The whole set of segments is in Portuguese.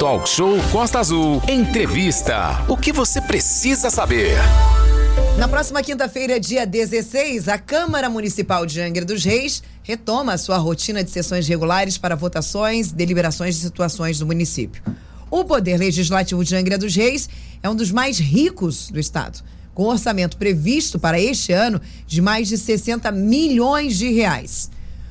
Talk Show Costa Azul. Entrevista. O que você precisa saber? Na próxima quinta-feira, dia 16, a Câmara Municipal de Angra dos Reis retoma a sua rotina de sessões regulares para votações, deliberações de situações do município. O Poder Legislativo de Angra dos Reis é um dos mais ricos do estado, com orçamento previsto para este ano de mais de 60 milhões de reais.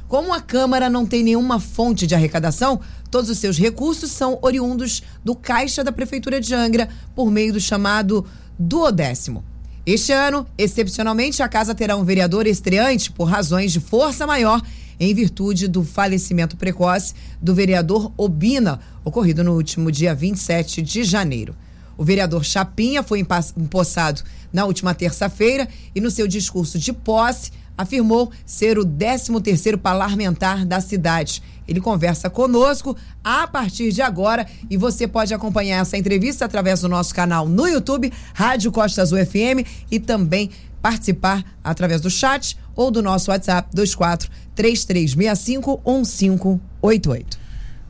Como a Câmara não tem nenhuma fonte de arrecadação, todos os seus recursos são oriundos do caixa da Prefeitura de Angra por meio do chamado duodécimo. Este ano, excepcionalmente, a casa terá um vereador estreante por razões de força maior em virtude do falecimento precoce do vereador Obina, ocorrido no último dia 27 de janeiro. O vereador Chapinha foi empossado na última terça-feira e no seu discurso de posse afirmou ser o 13º parlamentar da cidade. Ele conversa conosco a partir de agora e você pode acompanhar essa entrevista através do nosso canal no YouTube, Rádio Costa Azul FM e também participar através do chat ou do nosso WhatsApp 24 3365 1588.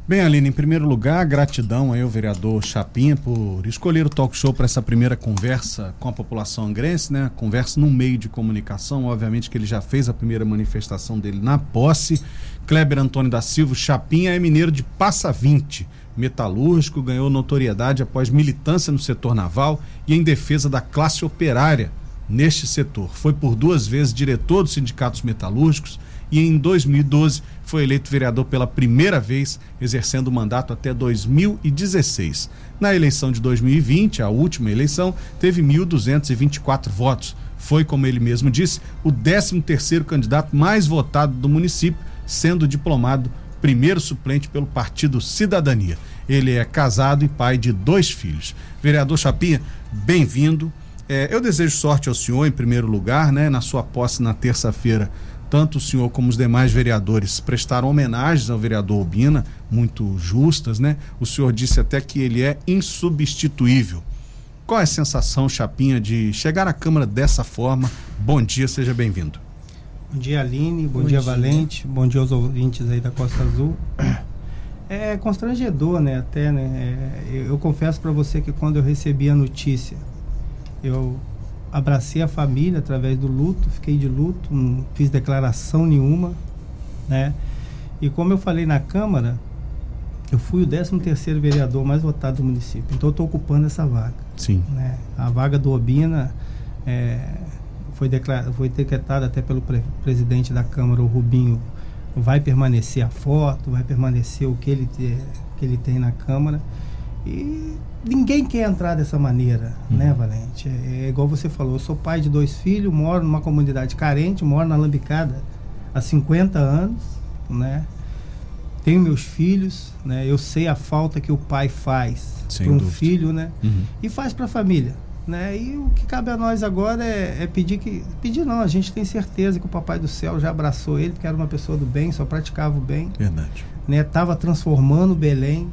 Bem, Aline, em primeiro lugar, gratidão aí ao vereador Chapinha por escolher o talk show para essa primeira conversa com a população angrense, né? Conversa num meio de comunicação, obviamente que ele já fez a primeira manifestação dele na posse. Kleber Antônio da Silva Chapinha é mineiro de Passa 20, metalúrgico, ganhou notoriedade após militância no setor naval e em defesa da classe operária neste setor. Foi por duas vezes diretor dos sindicatos metalúrgicos e em 2012 foi eleito vereador pela primeira vez, exercendo o mandato até 2016. Na eleição de 2020, a última eleição, teve 1.224 votos. Foi, como ele mesmo disse, o 13º candidato mais votado do município, sendo diplomado primeiro suplente pelo Partido Cidadania. Ele é casado e pai de dois filhos. Vereador Chapinha, bem-vindo. É, eu desejo sorte ao senhor, em primeiro lugar, né, na sua posse na terça-feira tanto o senhor como os demais vereadores prestaram homenagens ao vereador Obina, muito justas, né? O senhor disse até que ele é insubstituível. Qual é a sensação, Chapinha, de chegar à Câmara dessa forma? Bom dia, seja bem-vindo. Bom dia, Aline. Bom, bom dia, dia, Valente. Bom dia aos ouvintes aí da Costa Azul. É constrangedor, né? Até, né? É, eu confesso para você que quando eu recebi a notícia, eu abracei a família através do luto, fiquei de luto, não fiz declaração nenhuma, né? E como eu falei na Câmara, eu fui o 13 terceiro vereador mais votado do município, então eu estou ocupando essa vaga. Sim. Né? A vaga do Obina é, foi, declarada, foi decretada até pelo pre presidente da Câmara, o Rubinho, vai permanecer a foto, vai permanecer o que ele, te, que ele tem na Câmara. E ninguém quer entrar dessa maneira, uhum. né, Valente? É, é, igual você falou, eu sou pai de dois filhos, moro numa comunidade carente, moro na Lambicada há 50 anos, né? Tenho meus filhos, né? Eu sei a falta que o pai faz para um dúvida. filho, né? Uhum. E faz para a família, né? E o que cabe a nós agora é, é, pedir que pedir não, a gente tem certeza que o papai do céu já abraçou ele, porque era uma pessoa do bem, só praticava o bem. Verdade. Né? Tava transformando Belém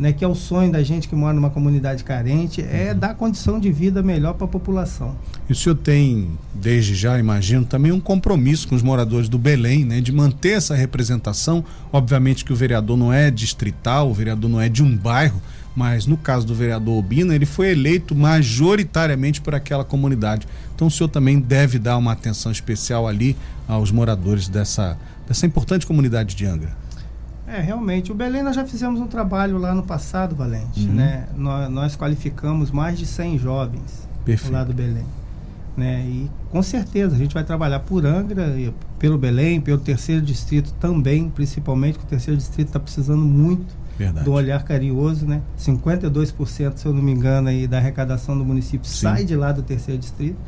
né, que é o sonho da gente que mora numa comunidade carente, é uhum. dar condição de vida melhor para a população. E o senhor tem, desde já, imagino, também um compromisso com os moradores do Belém, né, de manter essa representação. Obviamente que o vereador não é distrital, o vereador não é de um bairro, mas no caso do vereador Obina, ele foi eleito majoritariamente por aquela comunidade. Então o senhor também deve dar uma atenção especial ali aos moradores dessa, dessa importante comunidade de Angra. É, realmente. O Belém nós já fizemos um trabalho lá no passado, Valente. Uhum. Né? Nós, nós, qualificamos mais de 100 jovens Perfeito. lá do Belém. Né? E com certeza a gente vai trabalhar por Angra, pelo Belém, pelo terceiro distrito também, principalmente, que o terceiro distrito está precisando muito Verdade. do olhar carinhoso. Né? 52%, se eu não me engano, aí, da arrecadação do município Sim. sai de lá do terceiro distrito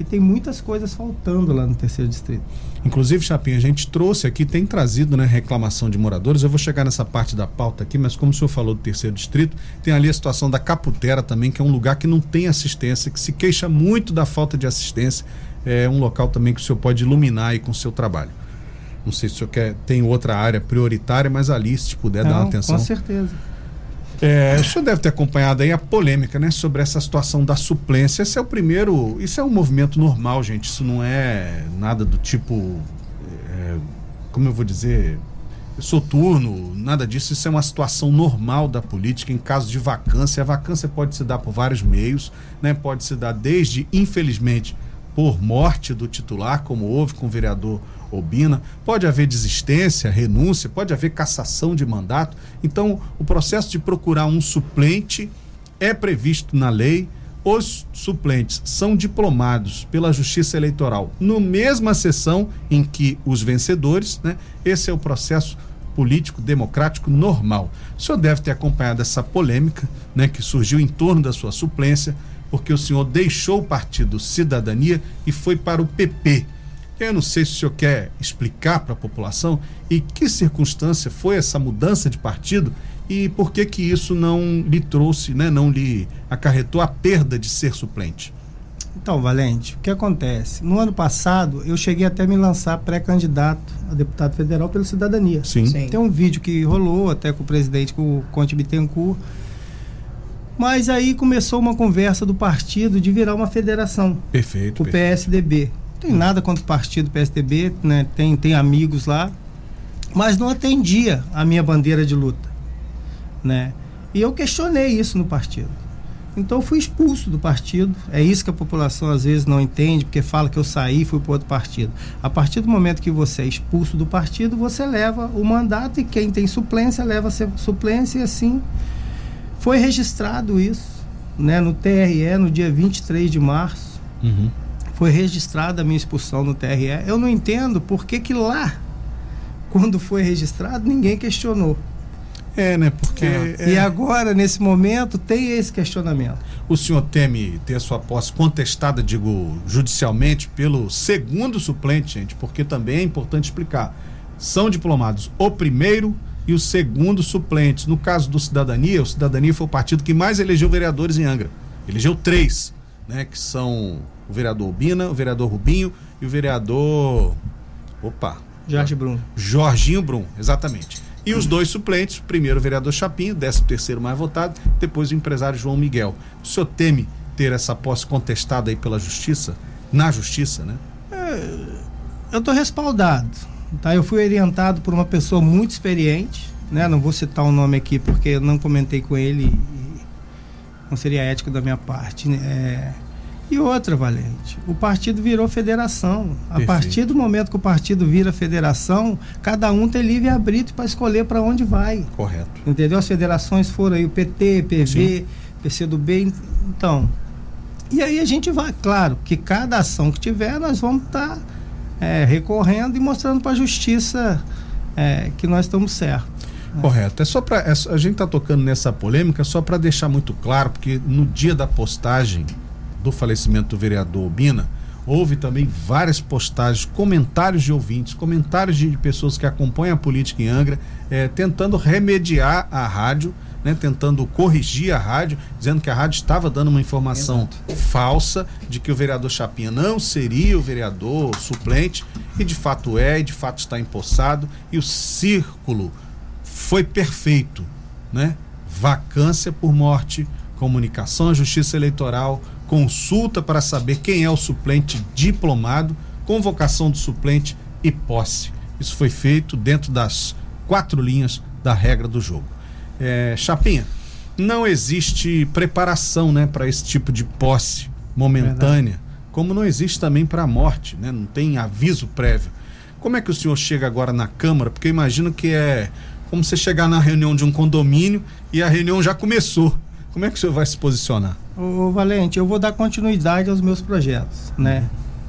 e tem muitas coisas faltando lá no terceiro distrito. Inclusive, Chapinha, a gente trouxe aqui, tem trazido né, reclamação de moradores. Eu vou chegar nessa parte da pauta aqui, mas como o senhor falou do terceiro distrito, tem ali a situação da Caputera também, que é um lugar que não tem assistência, que se queixa muito da falta de assistência. É um local também que o senhor pode iluminar aí com o seu trabalho. Não sei se o senhor quer, tem outra área prioritária, mas ali, se puder não, dar uma atenção. Com certeza. É, o senhor deve ter acompanhado aí a polêmica, né, sobre essa situação da suplência. Esse é o primeiro, isso é um movimento normal, gente. Isso não é nada do tipo, é, como eu vou dizer, soturno, nada disso. Isso é uma situação normal da política em caso de vacância. A vacância pode se dar por vários meios, né? Pode se dar desde, infelizmente, por morte do titular, como houve com o vereador Obina, pode haver desistência, renúncia, pode haver cassação de mandato. Então, o processo de procurar um suplente é previsto na lei. Os suplentes são diplomados pela Justiça Eleitoral no mesma sessão em que os vencedores, né? Esse é o processo político democrático normal. O senhor deve ter acompanhado essa polêmica, né, que surgiu em torno da sua suplência, porque o senhor deixou o partido Cidadania e foi para o PP. Eu não sei se o senhor quer explicar para a população e que circunstância foi essa mudança de partido e por que que isso não lhe trouxe, né, não lhe acarretou a perda de ser suplente. Então, Valente, o que acontece? No ano passado, eu cheguei até a me lançar pré-candidato a deputado federal pelo Cidadania. Sim. Sim. Tem um vídeo que rolou até com o presidente, com o Conte Bittencourt. Mas aí começou uma conversa do partido de virar uma federação, Perfeito. o perfeito. PSDB. Tem nada contra o partido PSDB, né? tem, tem amigos lá, mas não atendia a minha bandeira de luta. Né? E eu questionei isso no partido. Então eu fui expulso do partido. É isso que a população às vezes não entende, porque fala que eu saí e fui para outro partido. A partir do momento que você é expulso do partido, você leva o mandato e quem tem suplência leva a suplência e assim foi registrado isso, né, no TRE no dia 23 de março. Uhum. Foi registrada a minha expulsão no TRE. Eu não entendo por que que lá quando foi registrado ninguém questionou. É, né? Porque é, E agora, nesse momento, tem esse questionamento. o senhor teme ter a sua posse contestada, digo, judicialmente, pelo segundo suplente, gente, porque também é importante explicar. São diplomados o primeiro e o segundo suplentes. No caso do Cidadania, o Cidadania foi o partido que mais elegeu vereadores em Angra. Elegeu três, né? Que são o vereador Ubina, o vereador Rubinho e o vereador. Opa! Jorge Bruno. Jorginho Brum, exatamente. E os dois suplentes, primeiro o vereador Chapinho, 13 terceiro mais votado, depois o empresário João Miguel. O senhor teme ter essa posse contestada aí pela justiça? Na justiça, né? Eu estou respaldado. Tá? Eu fui orientado por uma pessoa muito experiente, né? Não vou citar o nome aqui porque eu não comentei com ele e não seria ético da minha parte. né? É, E outra, Valente, o partido virou federação. A Perfeito. partir do momento que o partido vira federação, cada um tem livre arbítrio para escolher para onde vai. Correto. Entendeu? As federações foram aí o PT, PV, Sim. PCdoB, então. E aí a gente vai, claro, que cada ação que tiver, nós vamos estar recorrendo e mostrando para a justiça é, que nós estamos certos. Correto. É só para a gente tá tocando nessa polêmica só para deixar muito claro, porque no dia da postagem do falecimento do vereador Bina, houve também várias postagens, comentários de ouvintes, comentários de pessoas que acompanham a política em Angra, eh, tentando remediar a rádio, né, tentando corrigir a rádio, dizendo que a rádio estava dando uma informação falsa de que o vereador Chapinha não seria o vereador suplente, e de fato é, e de fato está empossado, e o círculo foi perfeito, né? Vacância por morte, comunicação à Justiça Eleitoral, consulta para saber quem é o suplente diplomado, convocação do suplente e posse. Isso foi feito dentro das quatro linhas da regra do jogo. É, Chapinha, não existe preparação, né, para esse tipo de posse momentânea, como não existe também para a morte, né? Não tem aviso prévio. Como é que o senhor chega agora na Câmara? Porque eu imagino que é como você chegar na reunião de um condomínio e a reunião já começou. Como é que o senhor vai se posicionar? Ô, Valente, eu vou dar continuidade aos meus projetos, né?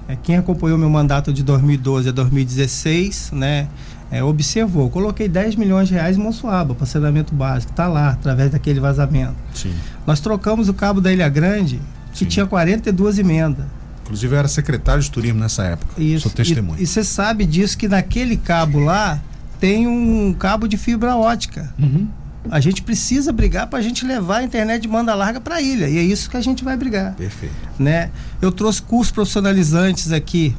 É, quem acompanhou meu mandato de 2012 a 2016, né? É, observou, coloquei 10 milhões de reais em Monsuaba para saneamento básico, tá lá, através daquele vazamento. Sim. Nós trocamos o cabo da Ilha Grande, que Sim. tinha 42 emendas. Inclusive eu era secretário de turismo nessa época. Isso. Sou testemunha. E você sabe disso que naquele cabo lá tem um cabo de fibra ótica. Uhum. A gente precisa brigar para a gente levar a internet de banda larga para a ilha. E é isso que a gente vai brigar. Perfeito. Né? Eu trouxe cursos profissionalizantes aqui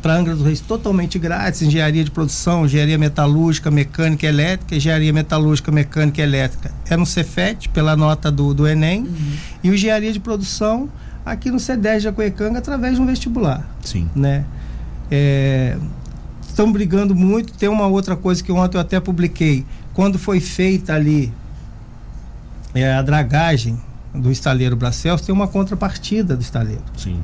para Angra dos Reis totalmente grátis, engenharia de produção, engenharia metalúrgica, mecânica e elétrica, engenharia metalúrgica, mecânica e elétrica. É no Cefet, pela nota do, do Enem, e o engenharia de produção aqui no C10 de Jacuecanga através de um vestibular Sim. né? É, estamos brigando muito. Tem uma outra coisa que ontem eu até publiquei. Quando foi feita ali é, a dragagem do estaleiro Bracels, tem uma contrapartida do estaleiro. Sim.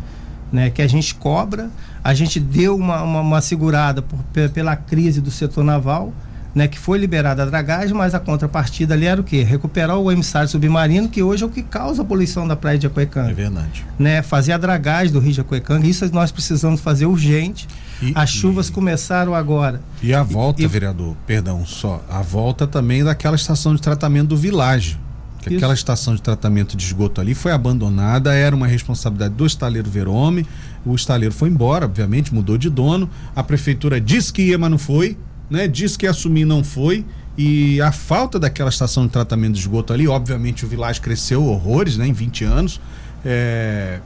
Né, que a gente cobra, a gente deu uma, uma, uma segurada por, pela crise do setor naval, né, que foi liberada a dragagem, mas a contrapartida ali era o quê? Recuperar o emissário submarino, que hoje é o que causa a poluição da praia de Jacuecanga. É verdade. Né, fazer a dragagem do rio de Jacuecanga, isso nós precisamos fazer urgente. E, As chuvas e, começaram agora. E a volta, e, vereador, perdão, só, a volta também daquela estação de tratamento do Vilage. Que Isso. aquela estação de tratamento de esgoto ali foi abandonada, era uma responsabilidade do estaleiro Verome. O estaleiro foi embora, obviamente, mudou de dono. A prefeitura disse que ia, mas não foi né? Disse que assumir não foi e a falta daquela estação de tratamento de esgoto ali, obviamente o Village cresceu horrores, né, em 20 anos, é,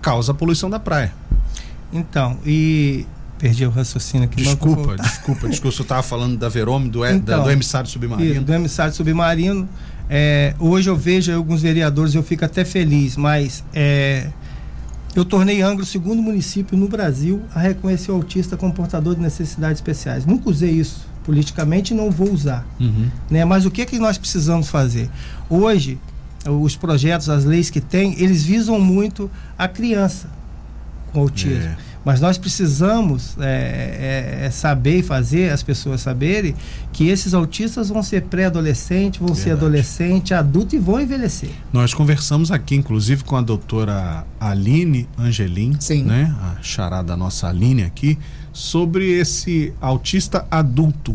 causa a poluição da praia. Então, e perdi o raciocínio aqui. Desculpa, desculpa, desculpa, eu estava falando da Verome, do, então, da, do emissário submarino. Do emissário submarino. É, hoje eu vejo alguns vereadores, eu fico até feliz, mas é, eu tornei Angra o segundo município no Brasil a reconhecer o autista como portador de necessidades especiais. Nunca usei isso politicamente e não vou usar. Uhum. Né? Mas o que, que nós precisamos fazer? Hoje, os projetos, as leis que tem, eles visam muito a criança com autismo. É. Mas nós precisamos é, é, é, saber e fazer as pessoas saberem que esses autistas vão ser pré-adolescente, vão Verdade. ser adolescente, adulto e vão envelhecer. Nós conversamos aqui, inclusive, com a doutora Aline Angelim, Sim. né? A charada nossa Aline aqui, sobre esse autista adulto.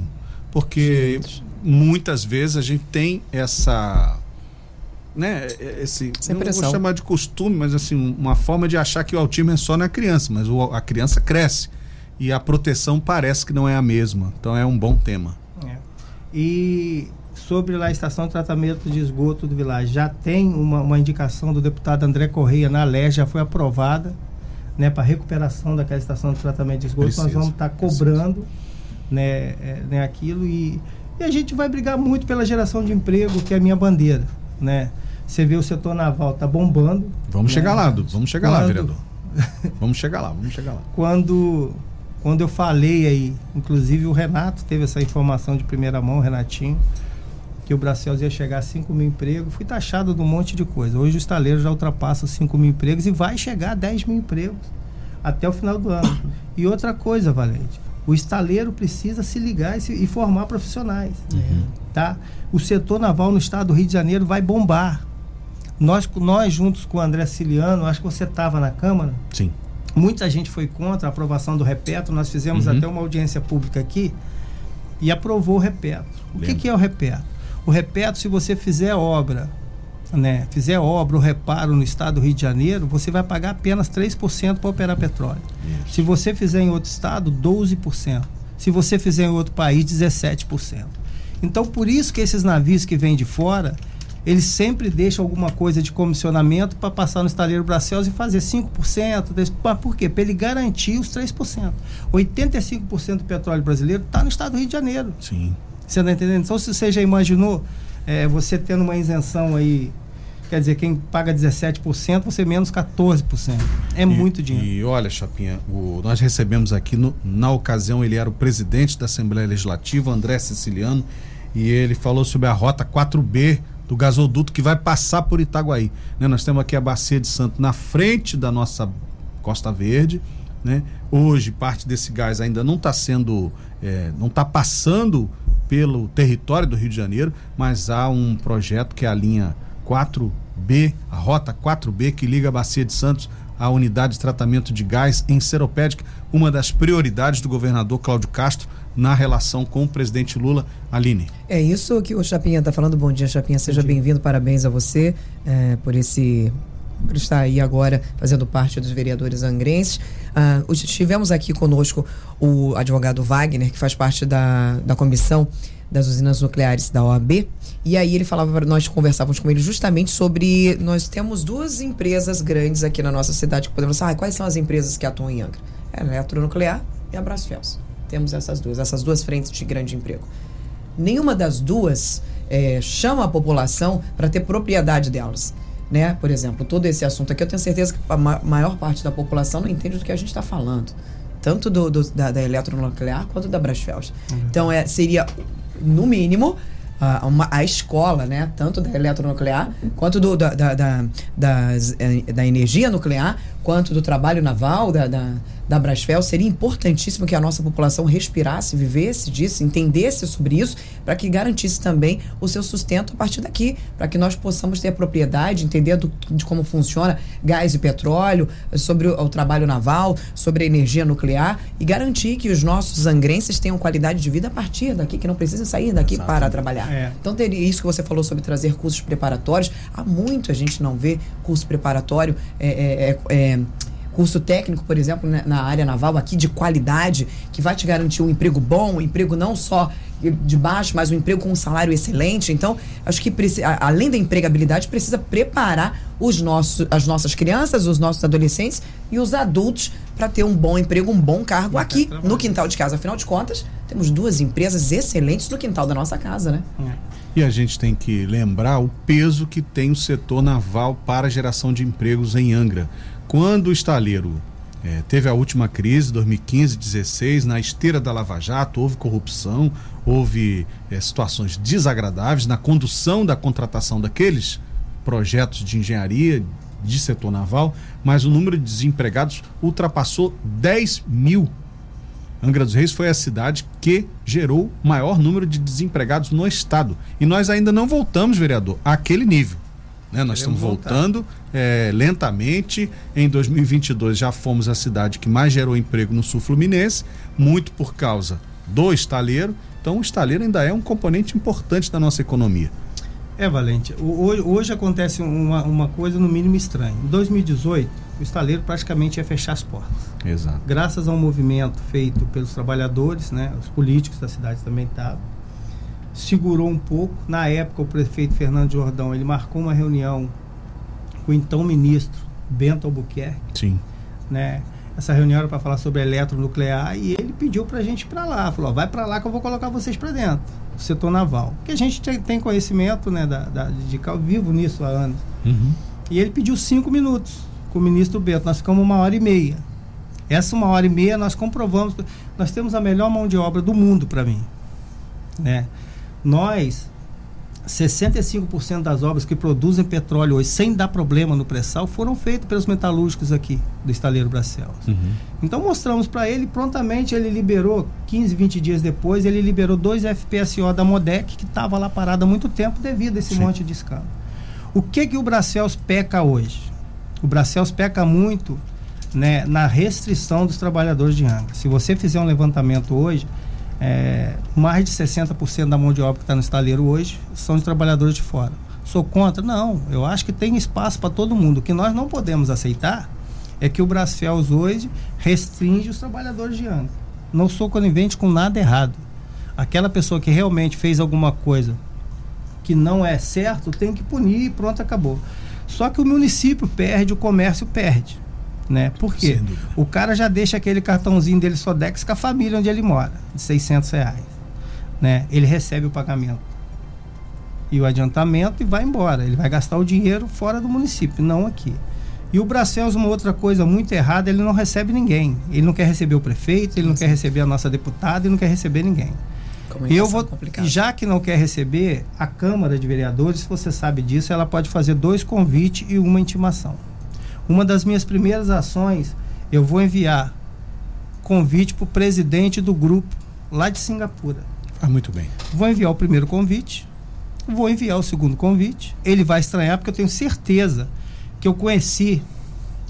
Porque Gente. muitas vezes a gente tem essa né, é, esse, Sem não vou chamar de costume, mas assim, uma forma de achar que o autismo é só na criança, mas o, a criança cresce e a proteção parece que não é a mesma. Então é um bom tema. É. E sobre lá a estação de tratamento de esgoto do Vilagem, já tem uma, uma indicação do deputado André Correia na lei, já foi aprovada, né, para recuperação daquela estação de tratamento de esgoto. Nós vamos estar tá cobrando, né, é, né, aquilo e, e a gente vai brigar muito pela geração de emprego, que é a minha bandeira, né? Você vê o setor naval tá bombando. Vamos né? chegar lá, vamos chegar quando... lá, vereador. vamos chegar lá, vamos chegar lá. Quando quando eu falei aí, inclusive o Renato teve essa informação de primeira mão, o Renatinho, que o Bracels ia chegar a 5 mil empregos, fui taxado de um monte de coisa. Hoje o estaleiro já ultrapassa 5 mil empregos e vai chegar a 10 mil empregos até o final do ano. E outra coisa, Valente, o estaleiro precisa se ligar e, se, e formar profissionais. Uhum. Tá? O setor naval no estado do Rio de Janeiro vai bombar. Nós, nós juntos com o André Ciliano, acho que você estava na Câmara. Sim. Muita gente foi contra a aprovação do Repeto. Nós fizemos uhum. até uma audiência pública aqui e aprovou o Repeto. O que, que, é o Repeto? O Repeto, se você fizer obra, né, fizer obra ou reparo no estado do Rio de Janeiro, você vai pagar apenas 3% para operar petróleo. Isso. Se você fizer em outro estado, 12%. Se você fizer em outro país, 17%. Então, por isso que esses navios que vêm de fora, eles sempre deixam alguma coisa de comissionamento para passar no estaleiro Bracels e fazer 5%. Mas por quê? Para ele garantir os 3%. 85% do petróleo brasileiro está no estado do Rio de Janeiro. Sim. Você está entendendo? Então, se você já imaginou é, você tendo uma isenção aí, quer dizer, quem paga 17%, você menos 14%. É e, muito dinheiro. E olha, Chapinha, o, nós recebemos aqui, no, na ocasião, ele era o presidente da Assembleia Legislativa, André Siciliano, e ele falou sobre a Rota 4B do gasoduto que vai passar por Itaguaí. Né? Nós temos aqui a Bacia de Santo na frente da nossa Costa Verde. Né? Hoje, parte desse gás ainda não está sendo, é, não está passando pelo território do Rio de Janeiro, mas há um projeto que é a linha 4B, a Rota 4B, que liga a Bacia de Santos à unidade de tratamento de gás em Seropédica, uma das prioridades do governador Cláudio Castro na relação com o presidente Lula. Aline. É isso que o Chapinha está falando. Bom dia, Chapinha. Seja bem-vindo. Parabéns a você é, por esse por estar aí agora fazendo parte dos vereadores angrenses. Ah, tivemos aqui conosco o advogado Wagner, que faz parte da, da comissão das usinas nucleares da OAB. E aí ele falava para nós, conversávamos com ele justamente sobre. Nós temos duas empresas grandes aqui na nossa cidade que podemos falar. Ah, quais são as empresas que atuam em Angra? É a Eletronuclear e a Brasfels. Temos essas duas, essas duas frentes de grande emprego. Nenhuma das duas é, chama a população para ter propriedade delas. Né? Por exemplo, todo esse assunto aqui, eu tenho certeza que a maior parte da população não entende do que a gente está falando. tanto do, do da, da eletronuclear quanto da Brasfels. Então, é, seria, no mínimo, a, uma, a escola, né? Tanto da eletronuclear, quanto do, da, da, da, das, eh, da energia nuclear, quanto do trabalho naval, da, da, da Brasfel, seria importantíssimo que a nossa população respirasse, vivesse disso, entendesse sobre isso, para que garantisse também o seu sustento a partir daqui, para que nós possamos ter a propriedade, entender do, de como funciona gás e petróleo, sobre o, o, trabalho naval, sobre a energia nuclear e garantir que os nossos angrenses tenham qualidade de vida a partir daqui, que não precisem sair daqui Exato. para trabalhar. É. Então, teria isso que você falou sobre trazer cursos preparatórios. Há muito a gente não vê curso preparatório. é, é, é, é curso técnico, por exemplo, né, na área naval aqui de qualidade, que vai te garantir um emprego bom, um emprego não só de baixo, mas um emprego com um salário excelente. Então, acho que além da empregabilidade, precisa preparar os nossos, as nossas crianças, os nossos adolescentes e os adultos para ter um bom emprego, um bom cargo aqui no quintal de casa. Afinal de contas, temos duas empresas excelentes no quintal da nossa casa, né? É. E a gente tem que lembrar o peso que tem o setor naval para a geração de empregos em Angra. Quando o estaleiro é, teve a última crise, 2015, 16, na esteira da Lava Jato, houve corrupção, houve é, situações desagradáveis na condução da contratação daqueles projetos de engenharia de setor naval, mas o número de desempregados ultrapassou 10 mil. Angra dos Reis foi a cidade que gerou maior número de desempregados no estado. E nós ainda não voltamos, vereador, àquele nível. Né? Nós estamos voltando é, lentamente. Em 2022 já fomos a cidade que mais gerou emprego no sul fluminense, muito por causa do estaleiro. Então o estaleiro ainda é um componente importante da nossa economia. É, Valente. Hoje, hoje acontece uma, uma coisa no mínimo estranha. Em 2018, o estaleiro praticamente ia fechar as portas. Exato. Graças a um movimento feito pelos trabalhadores, né, os políticos da cidade também estavam segurou um pouco. Na época, o prefeito Fernando Jordão ele marcou uma reunião com o então ministro Bento Albuquerque. Sim. Né? Essa reunião era para falar sobre eletronuclear e ele pediu para a gente ir para lá. Falou: vai para lá que eu vou colocar vocês para dentro, do setor naval. Porque a gente tem conhecimento né, da, da, de vivo nisso há anos. Uhum. E ele pediu cinco minutos com o ministro Bento. Nós ficamos uma hora e meia. Essa uma hora e meia nós comprovamos. Nós temos a melhor mão de obra do mundo para mim. Né? Nós, 65% das obras que produzem petróleo hoje, sem dar problema no pré-sal, foram feitas pelos metalúrgicos aqui do estaleiro Bracelos. Uhum. Então mostramos para ele, prontamente ele liberou, 15, 20 dias depois, ele liberou dois FPSO da Modec, que estava lá parado há muito tempo devido a esse Sim. monte de escândalo. O que que o Bracels peca hoje? O Bracels peca muito né, na restrição dos trabalhadores de Angra. Se você fizer um levantamento hoje, é, mais de 60% da mão de obra que está no estaleiro hoje são de trabalhadores de fora. Sou contra? Não, eu acho que tem espaço para todo mundo. O que nós não podemos aceitar é que o Brasfels hoje restringe os trabalhadores de Angra. Não sou conivente com nada errado. Aquela pessoa que realmente fez alguma coisa que não é certo, tem que punir e pronto, acabou. Só que o município perde, o comércio perde né? Por quê? O cara já deixa aquele cartãozinho dele Sodex com a família onde ele mora, de 600 reais, né? Ele recebe o pagamento e o adiantamento e vai embora. Ele vai gastar o dinheiro fora do município, não aqui. E o Bracels, uma outra coisa muito errada, ele não recebe ninguém. Ele não quer receber o prefeito, ele não quer receber a nossa deputada, ele não quer receber ninguém. Eu vou, já que não quer receber, a Câmara de Vereadores, se você sabe disso, ela pode fazer dois convites e uma intimação. Uma das minhas primeiras ações, eu vou enviar convite para o presidente do grupo lá de Singapura. Ah, muito bem. Vou enviar o primeiro convite, vou enviar o segundo convite. Ele vai estranhar porque eu tenho certeza que eu conheci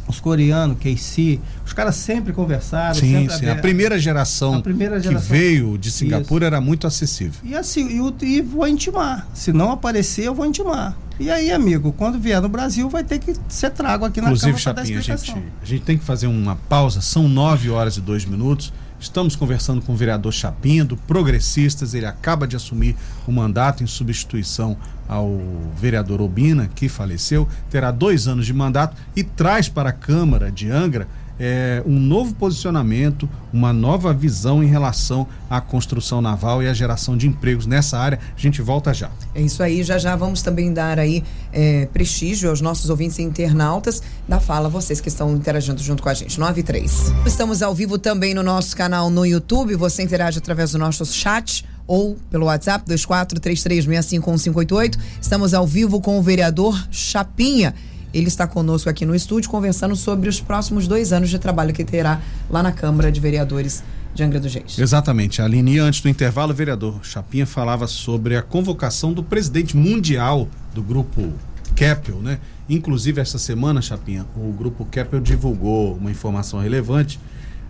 os coreanos, Casey, os caras sempre conversaram. Sim, sempre sim. A primeira geração, a primeira geração que veio de Singapura Isso. era muito acessível. E assim, e, e vou intimar. Se não aparecer, eu vou intimar. E aí, amigo, quando vier no Brasil, vai ter que ser trago aqui Inclusive, na Câmara Chapinha, a gente, a gente tem que fazer uma pausa. São nove horas e dois minutos. Estamos conversando com o vereador Chapinha, do Progressistas. Ele acaba de assumir o mandato em substituição ao vereador Obina, que faleceu. Terá dois anos de mandato e traz para a Câmara de Angra é, um novo posicionamento, uma nova visão em relação à construção naval e à geração de empregos nessa área. A gente volta já. É isso aí, já já vamos também dar aí é, prestígio aos nossos ouvintes e internautas da fala, vocês que estão interagindo junto com a gente. 93. Estamos ao vivo também no nosso canal no YouTube, você interage através do nosso chat ou pelo WhatsApp 2433651588. Estamos ao vivo com o vereador Chapinha. Ele está conosco aqui no estúdio conversando sobre os próximos dois anos de trabalho que terá lá na Câmara de Vereadores de Angra dos Reis. Exatamente. Aline, antes do intervalo, o vereador Chapinha falava sobre a convocação do presidente mundial do grupo Keppel, né? Inclusive, essa semana, Chapinha, o grupo Keppel divulgou uma informação relevante,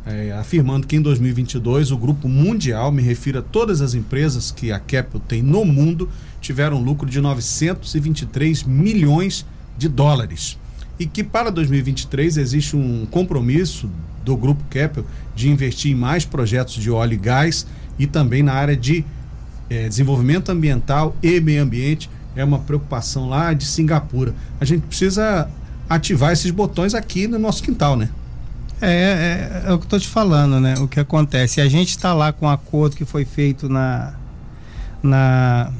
é, afirmando que em 2022 o grupo mundial, me refiro a todas as empresas que a Keppel tem no mundo, tiveram lucro de 923 milhões de dólares. E que para 2023 existe um compromisso do Grupo Keppel de investir em mais projetos de óleo e gás e também na área de eh, desenvolvimento ambiental e meio ambiente. É uma preocupação lá de Singapura. A gente precisa ativar esses botões aqui no nosso quintal, né? É, é, é o que tô te falando, né? O que acontece? A gente está lá com um acordo que foi feito na, na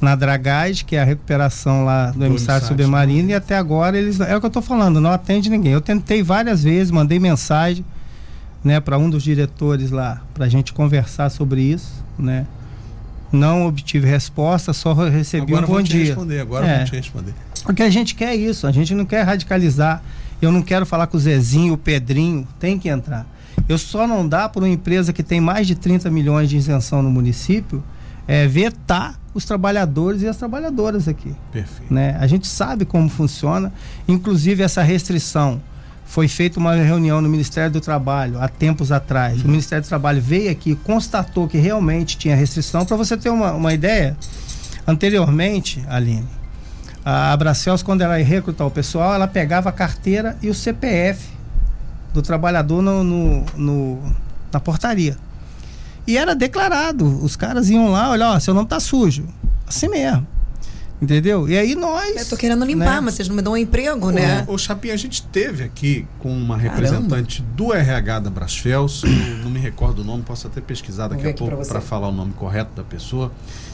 na Dragaz, que é a recuperação lá do, do emissário submarino, e até agora eles. É o que eu estou falando, não atende ninguém. Eu tentei várias vezes, mandei mensagem né, para um dos diretores lá, para a gente conversar sobre isso, né? Não obtive resposta, só recebi agora um bom dia. Responder, agora é. vou te responder. Porque a gente quer isso, a gente não quer radicalizar. Eu não quero falar com o Zezinho, o Pedrinho, tem que entrar. Eu só não dá para uma empresa que tem mais de 30 milhões de isenção no município é, vetar os trabalhadores e as trabalhadoras aqui. Perfeito. Né? A gente sabe como funciona, inclusive essa restrição. Foi feita uma reunião no Ministério do Trabalho há tempos atrás. Uhum. O Ministério do Trabalho veio aqui e constatou que realmente tinha restrição. Para você ter uma, uma ideia, anteriormente, Aline, a Abracels, quando ela ia recrutar o pessoal, ela pegava a carteira e o CPF do trabalhador no, no, no na portaria. E era declarado. Os caras iam lá, olha, ó, seu nome tá sujo. Assim mesmo. Entendeu? E aí nós. Eu tô querendo limpar, né? mas vocês não me dão um emprego, né? O Chapinha, a gente teve aqui com uma representante Caramba. do RH da Brasfels, não me recordo o nome, posso até pesquisar daqui a pouco para falar o nome correto da pessoa.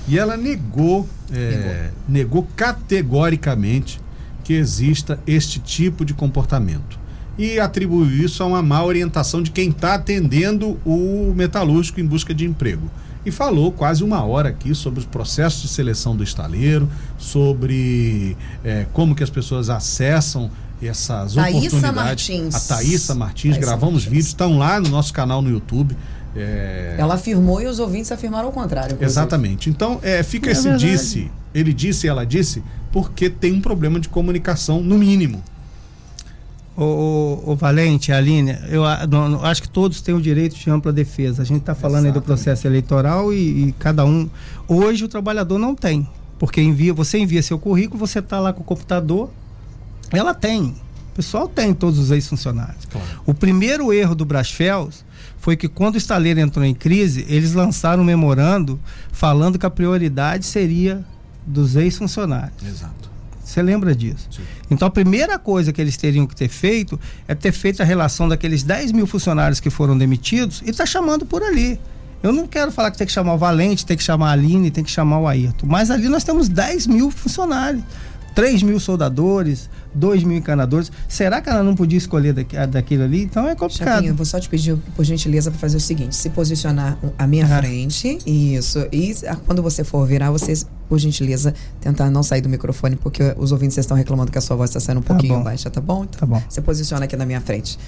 E ela negou, é, negou. negou categoricamente que exista este tipo de comportamento e atribuiu isso a uma má orientação de quem está atendendo o metalúrgico em busca de emprego. E falou quase uma hora aqui sobre os processos de seleção do estaleiro, sobre é, como que as pessoas acessam essas Thaísa oportunidades. Martins. A Thaísa Martins, Thaísa gravamos Martins. vídeos, estão lá no nosso canal no YouTube. É... Ela afirmou e os ouvintes afirmaram o contrário. Exatamente. Então, é, fica é esse verdade. disse, ele disse e ela disse, porque tem um problema de comunicação, no mínimo. O, o, o, Valente, a Aline, eu não, acho que todos têm o direito de ampla defesa. A gente está falando aí do processo eleitoral e, e, cada um. Hoje o trabalhador não tem. Porque envia, você envia seu currículo, você está lá com o computador. Ela tem. O pessoal tem todos os ex-funcionários. Claro. O primeiro erro do Brasfels foi que quando o estaleiro entrou em crise, eles lançaram um memorando falando que a prioridade seria dos ex-funcionários. Exato. Você lembra disso? Sim. Então a primeira coisa que eles teriam que ter feito é ter feito a relação daqueles 10 mil funcionários que foram demitidos e tá chamando por ali. Eu não quero falar que tem que chamar o Valente, tem que chamar a Aline, tem que chamar o Ayrton. Mas ali nós temos 10 mil funcionários. 3 mil soldadores, 2 mil encanadores. Será que ela não podia escolher daqui, daquilo ali? Então é complicado. Chapinho, eu vou só te pedir, por gentileza, para fazer o seguinte: se posicionar à minha ah. frente, isso. E quando você for virar, você, por gentileza, tentar não sair do microfone, porque os ouvintes estão reclamando que a sua voz está saindo um tá pouquinho bom. baixa, tá bom? Então, tá bom. Você posiciona aqui na minha frente.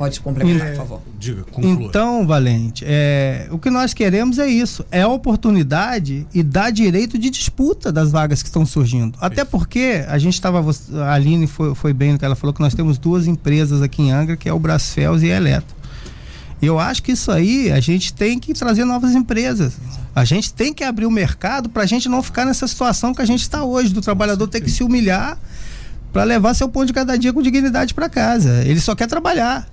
Pode complementar, é, por favor. Diga, conclua. Então, Valente, é, o que nós queremos é isso: é a oportunidade e dar direito de disputa das vagas que estão surgindo. Até porque a gente estava. A Aline foi, foi bem no que ela falou que nós temos duas empresas aqui em Angra, que é o Brasfels e a Eletro. E eu acho que isso aí a gente tem que trazer novas empresas. A gente tem que abrir o mercado para a gente não ficar nessa situação que a gente está hoje, do trabalhador ter que se humilhar para levar seu pão de cada dia com dignidade para casa. Ele só quer trabalhar.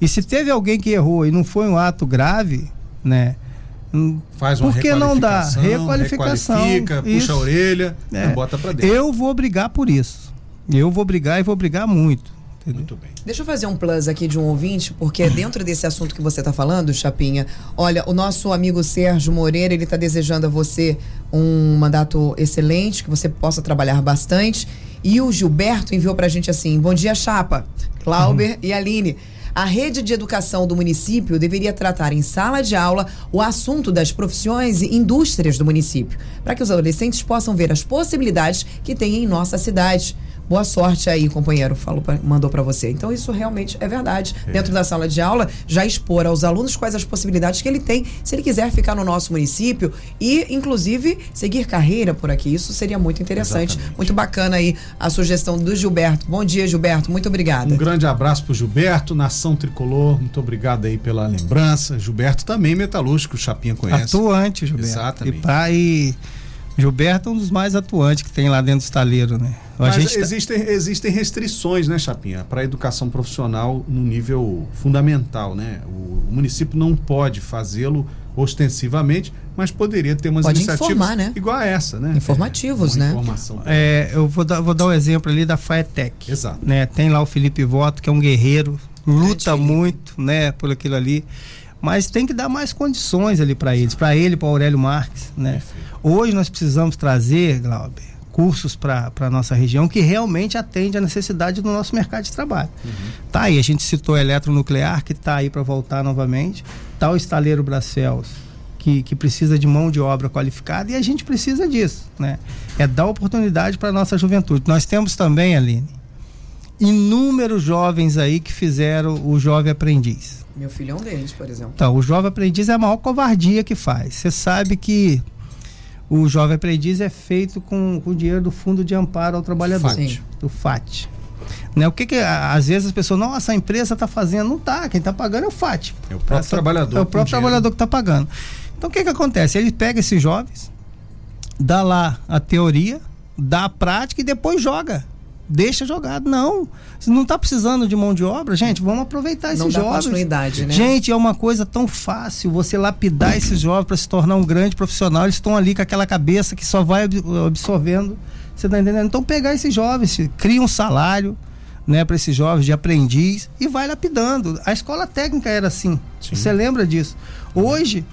E se teve alguém que errou e não foi um ato grave, né? Hum, Faz uma Por que não dá? Requalificação. Puxa isso. a orelha é. e bota para dentro. Eu vou brigar por isso. Eu vou brigar e vou brigar muito. Entendeu? Muito bem. Deixa eu fazer um plus aqui de um ouvinte, porque dentro desse assunto que você está falando, Chapinha, olha, o nosso amigo Sérgio Moreira, ele está desejando a você um mandato excelente, que você possa trabalhar bastante. E o Gilberto enviou para a gente assim: Bom dia, Chapa, Clauber e Aline. A rede de educação do município deveria tratar em sala de aula o assunto das profissões e indústrias do município, para que os adolescentes possam ver as possibilidades que tem em nossa cidade. Boa sorte aí, companheiro, falou pra- mandou para você. Então isso realmente é verdade. Dentro da sala de aula, já expor aos alunos quais as possibilidades que ele tem, se ele quiser ficar no nosso município e inclusive seguir carreira por aqui. Isso seria muito interessante, Exatamente. muito bacana aí a sugestão do Gilberto. Bom dia, Gilberto. Muito obrigada. Um grande abraço pro Gilberto, Nação Tricolor, muito obrigado aí pela lembrança. Gilberto também metalúrgico, o Chapinha conhece. Atuante, Gilberto. Exatamente. E, pra, e Gilberto é um dos mais atuantes que tem lá dentro do estaleiro, né? A Mas gente tá- existem, existem restrições, né, Chapinha, para a educação profissional no nível fundamental, né? O, o município não pode fazê-lo ostensivamente, mas poderia ter umas Pode iniciativas informar, né? igual a essa, né? Informativos, uma né? Informação. É, eu vou dar, vou dar o exemplo ali da Faetec. Exato. Né? Tem lá o Felipe Voto, que é um guerreiro, luta Felipe. muito, né, por aquilo ali. Mas tem que dar mais condições ali para eles, para ele, para Aurélio Marques, né? Hoje nós precisamos trazer, Glauber, cursos para a nossa região que realmente atende a necessidade do nosso mercado de trabalho. Tá aí, a gente citou eletronuclear, que está aí para voltar novamente. Tá o estaleiro Bracels, que, que precisa de mão de obra qualificada e a gente precisa disso, né? É dar oportunidade para a nossa juventude. Nós temos também, Aline, inúmeros jovens aí que fizeram o jovem aprendiz. Meu filho é um deles, por exemplo. Então, o jovem aprendiz é a maior covardia que faz. Você sabe que o jovem aprendiz é feito com com o dinheiro do Fundo de Amparo ao Trabalhador, Sim. do FAT. Né? O que que às vezes as pessoas, nossa, a empresa está fazendo, não tá, quem está pagando é o FAT. É o próprio Essa- trabalhador É o próprio trabalhador que está pagando. Então o que que acontece? Ele pega esses jovens, dá lá a teoria, dá a prática e depois joga. Deixa jogado. Não. Se não está precisando de mão de obra, gente, vamos aproveitar esses Não dá jovens. continuidade, né? Gente, é uma coisa tão fácil você lapidar esses jovens para se tornar um grande profissional. Eles estão ali com aquela cabeça que só vai ab- absorvendo. Você tá entendendo? Então pegar esses jovens, cria um salário, né, para esses jovens de aprendiz e vai lapidando. A escola técnica era assim. Sim. Você lembra disso? Hoje,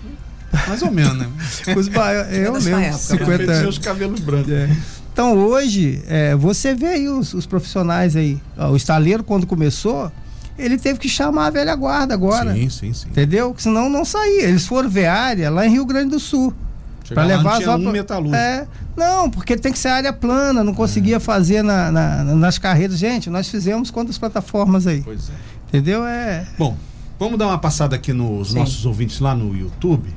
Mais ou menos, né? os ba... eu sua mesmo, época, 50 Tinha anos. os cabelos brancos. É. Então hoje, é, você vê aí os, os profissionais aí. Ó, o estaleiro, quando começou, ele teve que chamar a velha guarda agora. Sim, sim, sim. Entendeu? Porque senão não saía. Eles foram ver área lá em Rio Grande do Sul. Chegar Pra lá, levar não tinha um. É, não, porque tem que ser área plana, não conseguia fazer na, na- nas carreiras. Gente, nós fizemos quantas plataformas aí? Pois é. Entendeu? É. Bom, vamos dar uma passada aqui nos Sim. nossos ouvintes lá no YouTube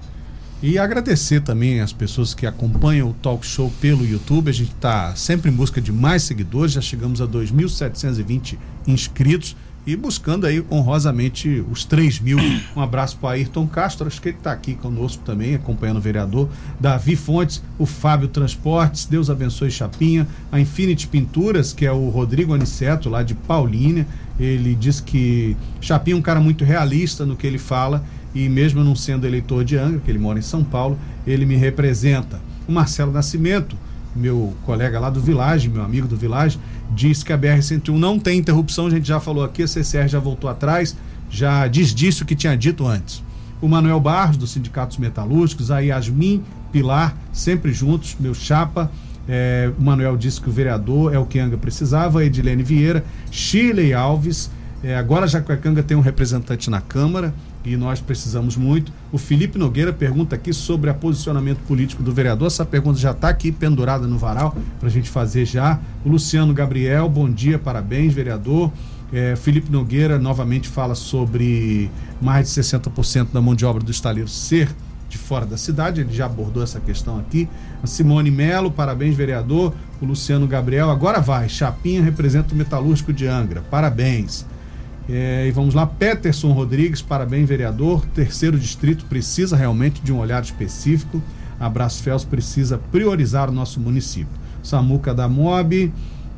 e agradecer também as pessoas que acompanham o Talk Show pelo YouTube. A gente está sempre em busca de mais seguidores, já chegamos a 2.720 inscritos e buscando aí honrosamente os 3 mil. Um abraço para Ayrton Castro, acho que ele está aqui conosco também, acompanhando o vereador. Davi Fontes, o Fábio Transportes, Deus abençoe Chapinha, a Infinity Pinturas, que é o Rodrigo Aniceto, lá de Paulínia. Ele diz que Chapinha é um cara muito realista no que ele fala e mesmo não sendo eleitor de Angra, que ele mora em São Paulo, ele me representa. O Marcelo Nascimento, meu colega lá do Village, meu amigo do Village, diz que a BR-101 não tem interrupção, a gente já falou aqui, a CCR já voltou atrás, já desdisse o que tinha dito antes. O Manuel Barros, do Sindicatos Metalúrgicos, a Yasmin Pilar, sempre juntos, meu chapa. É, o Manuel disse que o vereador é o que Anga precisava, a Edilene Vieira, Shirley Alves, é, agora Jacuecanga tem um representante na Câmara e nós precisamos muito. O Felipe Nogueira pergunta aqui sobre o posicionamento político do vereador. Essa pergunta já está aqui pendurada no varal para a gente fazer já. O Luciano Gabriel, bom dia, parabéns, vereador. É, Felipe Nogueira novamente fala sobre mais de 60% da mão de obra do estaleiro ser de fora da cidade, ele já abordou essa questão aqui. A Simone Melo, parabéns, vereador. O Luciano Gabriel, agora vai. Chapinha representa o metalúrgico de Angra, parabéns. É, e vamos lá, Peterson Rodrigues, parabéns, vereador. Terceiro distrito precisa realmente de um olhar específico. Abraço Fels precisa priorizar o nosso município. Samuca da Mob,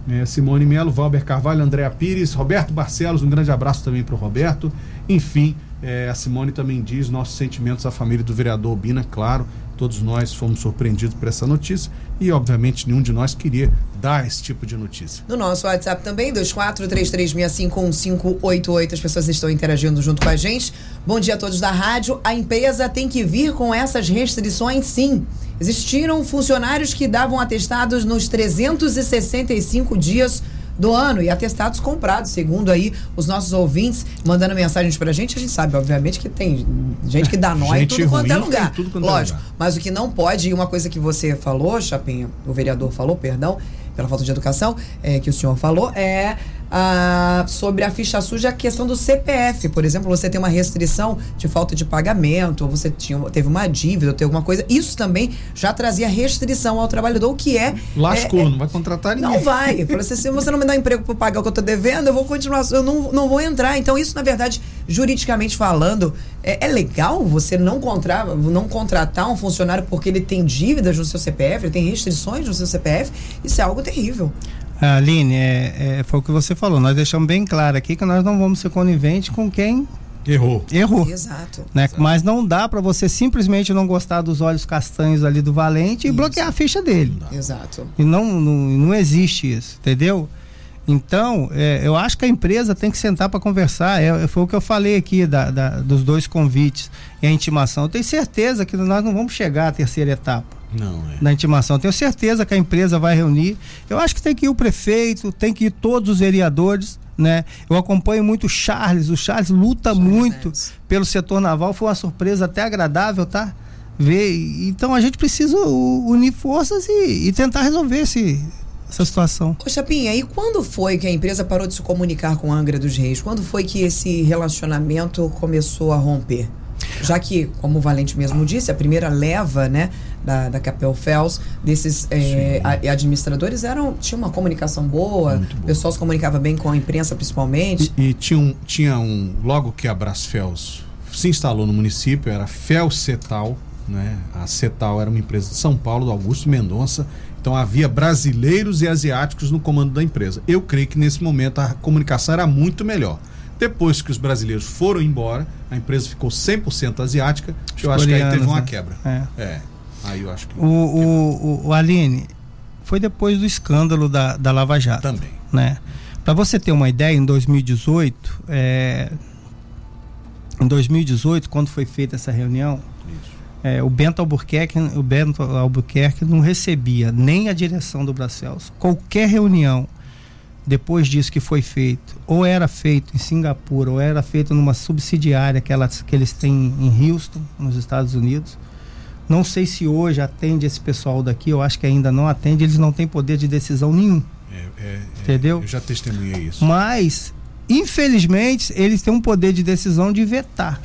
é, Simone Melo, Valber Carvalho, Andréa Pires, Roberto Barcelos, um grande abraço também para o Roberto. Enfim, é, a Simone também diz nossos sentimentos à família do vereador Bina, claro. Todos nós fomos surpreendidos por essa notícia e, obviamente, nenhum de nós queria dar esse tipo de notícia. No nosso WhatsApp também, 2433651588, as pessoas estão interagindo junto com a gente. Bom dia a todos da rádio. A empresa tem que vir com essas restrições, sim. Existiram funcionários que davam atestados nos 365 dias do ano e atestados comprados, segundo aí os nossos ouvintes mandando mensagens pra gente. A gente sabe, obviamente, que tem gente que dá nó em tudo quanto é lugar. Quanto Lógico. É lugar. Mas o que não pode, e uma coisa que você falou, Chapinha, o vereador falou, perdão, pela falta de educação, é, que o senhor falou, é ah, sobre a ficha suja, a questão do CPF. Por exemplo, você tem uma restrição de falta de pagamento, ou você tinha, teve uma dívida, ou tem alguma coisa. Isso também já trazia restrição ao trabalhador, o que é. Lascou, é, é, não vai contratar ninguém. Não vai. Falou assim, se você não me dá emprego para pagar o que eu estou devendo, eu vou continuar, eu não, não vou entrar. Então, isso, na verdade, juridicamente falando, é, é legal você não, contra, não contratar um funcionário porque ele tem dívidas no seu CPF, ele tem restrições no seu CPF. Isso é algo terrível. Aline, é, é, foi o que você falou. Nós deixamos bem claro aqui que nós não vamos ser coniventes com quem Errou. Errou. Exato. Né? Exato. Mas não dá para você simplesmente não gostar dos olhos castanhos ali do Valente Isso. e bloquear a ficha dele. Exato. E não, não, não existe isso, entendeu? Então, é, eu acho que a empresa tem que sentar para conversar. É, foi o que eu falei aqui da, da, dos dois convites e a intimação. Eu tenho certeza que nós não vamos chegar à terceira etapa não, é. da intimação. Tenho certeza que a empresa vai reunir. Eu acho que tem que ir o prefeito, tem que ir todos os vereadores. Né? Eu acompanho muito o Charles, o Charles luta Charles muito Neves. pelo setor naval, foi uma surpresa até agradável, tá? Ver, então a gente precisa unir forças e, e tentar resolver esse, essa situação. Ô Chapinha, e quando foi que a empresa parou de se comunicar com a Angra dos Reis? Quando foi que esse relacionamento começou a romper? Já que, como o Valente mesmo disse, a primeira leva, né, da, da Capel Fels, desses eh, a- administradores eram, tinha uma comunicação boa, boa. o pessoal se comunicava bem com a imprensa principalmente. E, e tinha, um, tinha um. Logo que a Brasfels se instalou no município, era Felcetal, né? A Cetal era uma empresa de São Paulo, do Augusto Mendonça. Então havia brasileiros e asiáticos no comando da empresa. Eu creio que nesse momento a comunicação era muito melhor. Depois que os brasileiros foram embora, a empresa ficou 100% asiática. Eu acho que aí teve uma né? quebra. É. É. Aí eu acho que. O, o, o, Aline, foi depois do escândalo da, da Lava Jato. Também. né? Para você ter uma ideia, em 2018, é, em 2018, quando foi feita essa reunião, é, o Bento Albuquerque, o Bento Albuquerque não recebia nem a direção do Bracels. Qualquer reunião depois disso que foi feito, ou era feito em Singapura, ou era feito numa subsidiária que, elas, que eles têm em Houston, nos Estados Unidos. Não sei se hoje atende esse pessoal daqui, eu acho que ainda não atende, eles não têm poder de decisão nenhum. É, é, é, Entendeu? Eu já testemunhei isso. Mas, infelizmente, eles têm um poder de decisão de vetar.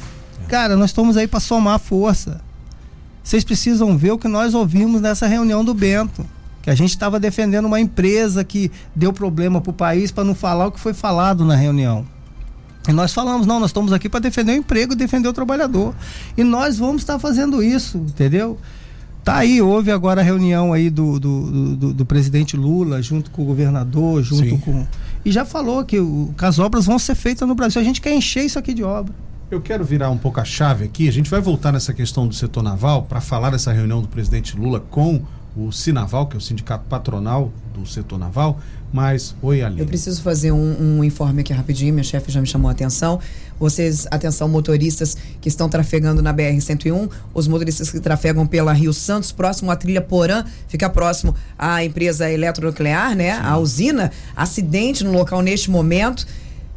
Cara, nós estamos aí para somar força. Vocês precisam ver o que nós ouvimos nessa reunião do Bento. Que a gente estava defendendo uma empresa que deu problema para o país para não falar o que foi falado na reunião. E nós falamos, não, nós estamos aqui para defender o emprego e defender o trabalhador. E nós vamos estar fazendo isso, entendeu? Tá aí, houve agora a reunião aí do, do, do, do- do presidente Lula, junto com o governador, junto Sim. com. E já falou que, o- que as obras vão ser feitas no Brasil. A gente quer encher isso aqui de obra. Eu quero virar um pouco a chave aqui. A gente vai voltar nessa questão do setor naval para falar dessa reunião do presidente Lula com o Sinaval, que é o sindicato patronal do setor naval. Mas, oi, Aline. Eu preciso fazer um, um informe aqui rapidinho, minha chefe já me chamou a atenção. Vocês, atenção, motoristas que estão trafegando na BR-101, os motoristas que trafegam pela Rio Santos, próximo à trilha Porã, fica próximo à empresa eletronuclear, né? A usina. Acidente no local neste momento.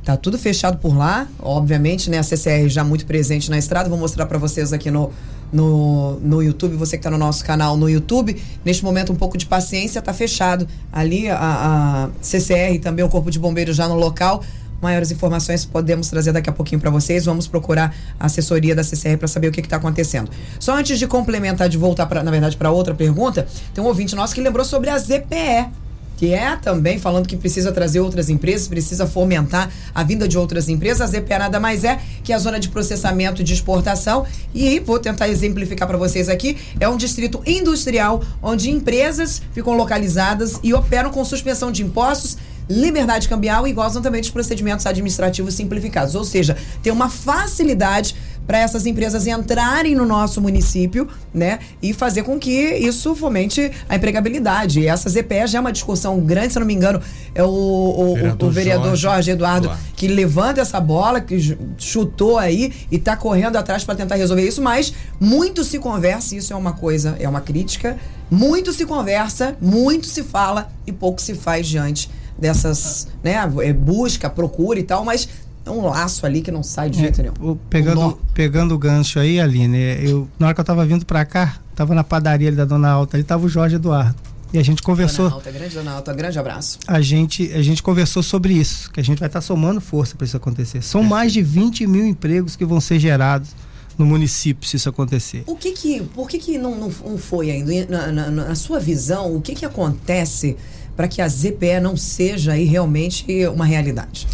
Tá tudo fechado por lá, obviamente, né? A CCR já muito presente na estrada. Vou mostrar para vocês aqui no, no, no YouTube, você que está no nosso canal no YouTube. Neste momento, um pouco de paciência, tá fechado. Ali a, a CCR também o Corpo de Bombeiros já no local. Maiores informações podemos trazer daqui a pouquinho para vocês. Vamos procurar a assessoria da CCR para saber o que está acontecendo. Só antes de complementar, de voltar, pra, na verdade, para outra pergunta, tem um ouvinte nosso que lembrou sobre a ZPE que é também falando que precisa trazer outras empresas, precisa fomentar a vinda de outras empresas. A ZPA nada mais é que a zona de processamento de exportação. E vou tentar exemplificar para vocês aqui: é um distrito industrial onde empresas ficam localizadas e operam com suspensão de impostos. Liberdade cambial e gozam também dos procedimentos administrativos simplificados. Ou seja, tem uma facilidade para essas empresas entrarem no nosso município, né? E fazer com que isso fomente a empregabilidade. E essa ZPE já é uma discussão grande, se eu não me engano, é o, o, vereador, o vereador Jorge, Jorge Eduardo, Eduardo, que levanta essa bola, que chutou aí e está correndo atrás para tentar resolver isso, mas muito se conversa, isso é uma coisa, é uma crítica, muito se conversa, muito se fala e pouco se faz diante dessas, né, é, busca, procura e tal, mas é um laço ali que não sai de jeito é, nenhum. Pegando, pegando o gancho aí, Aline, eu, na hora que eu tava vindo para cá, tava na padaria ali da Dona Alta, ali tava o Jorge Eduardo. E a gente conversou. Dona Alta, grande Dona Alta, grande abraço. A gente, a gente conversou sobre isso, que a gente vai estar tá somando força para isso acontecer. São é. mais de 20 mil empregos que vão ser gerados no município se isso acontecer. O que que, por que que não, não foi ainda? Na, na, na sua visão, o que que acontece para que a ZPE não seja aí realmente uma realidade?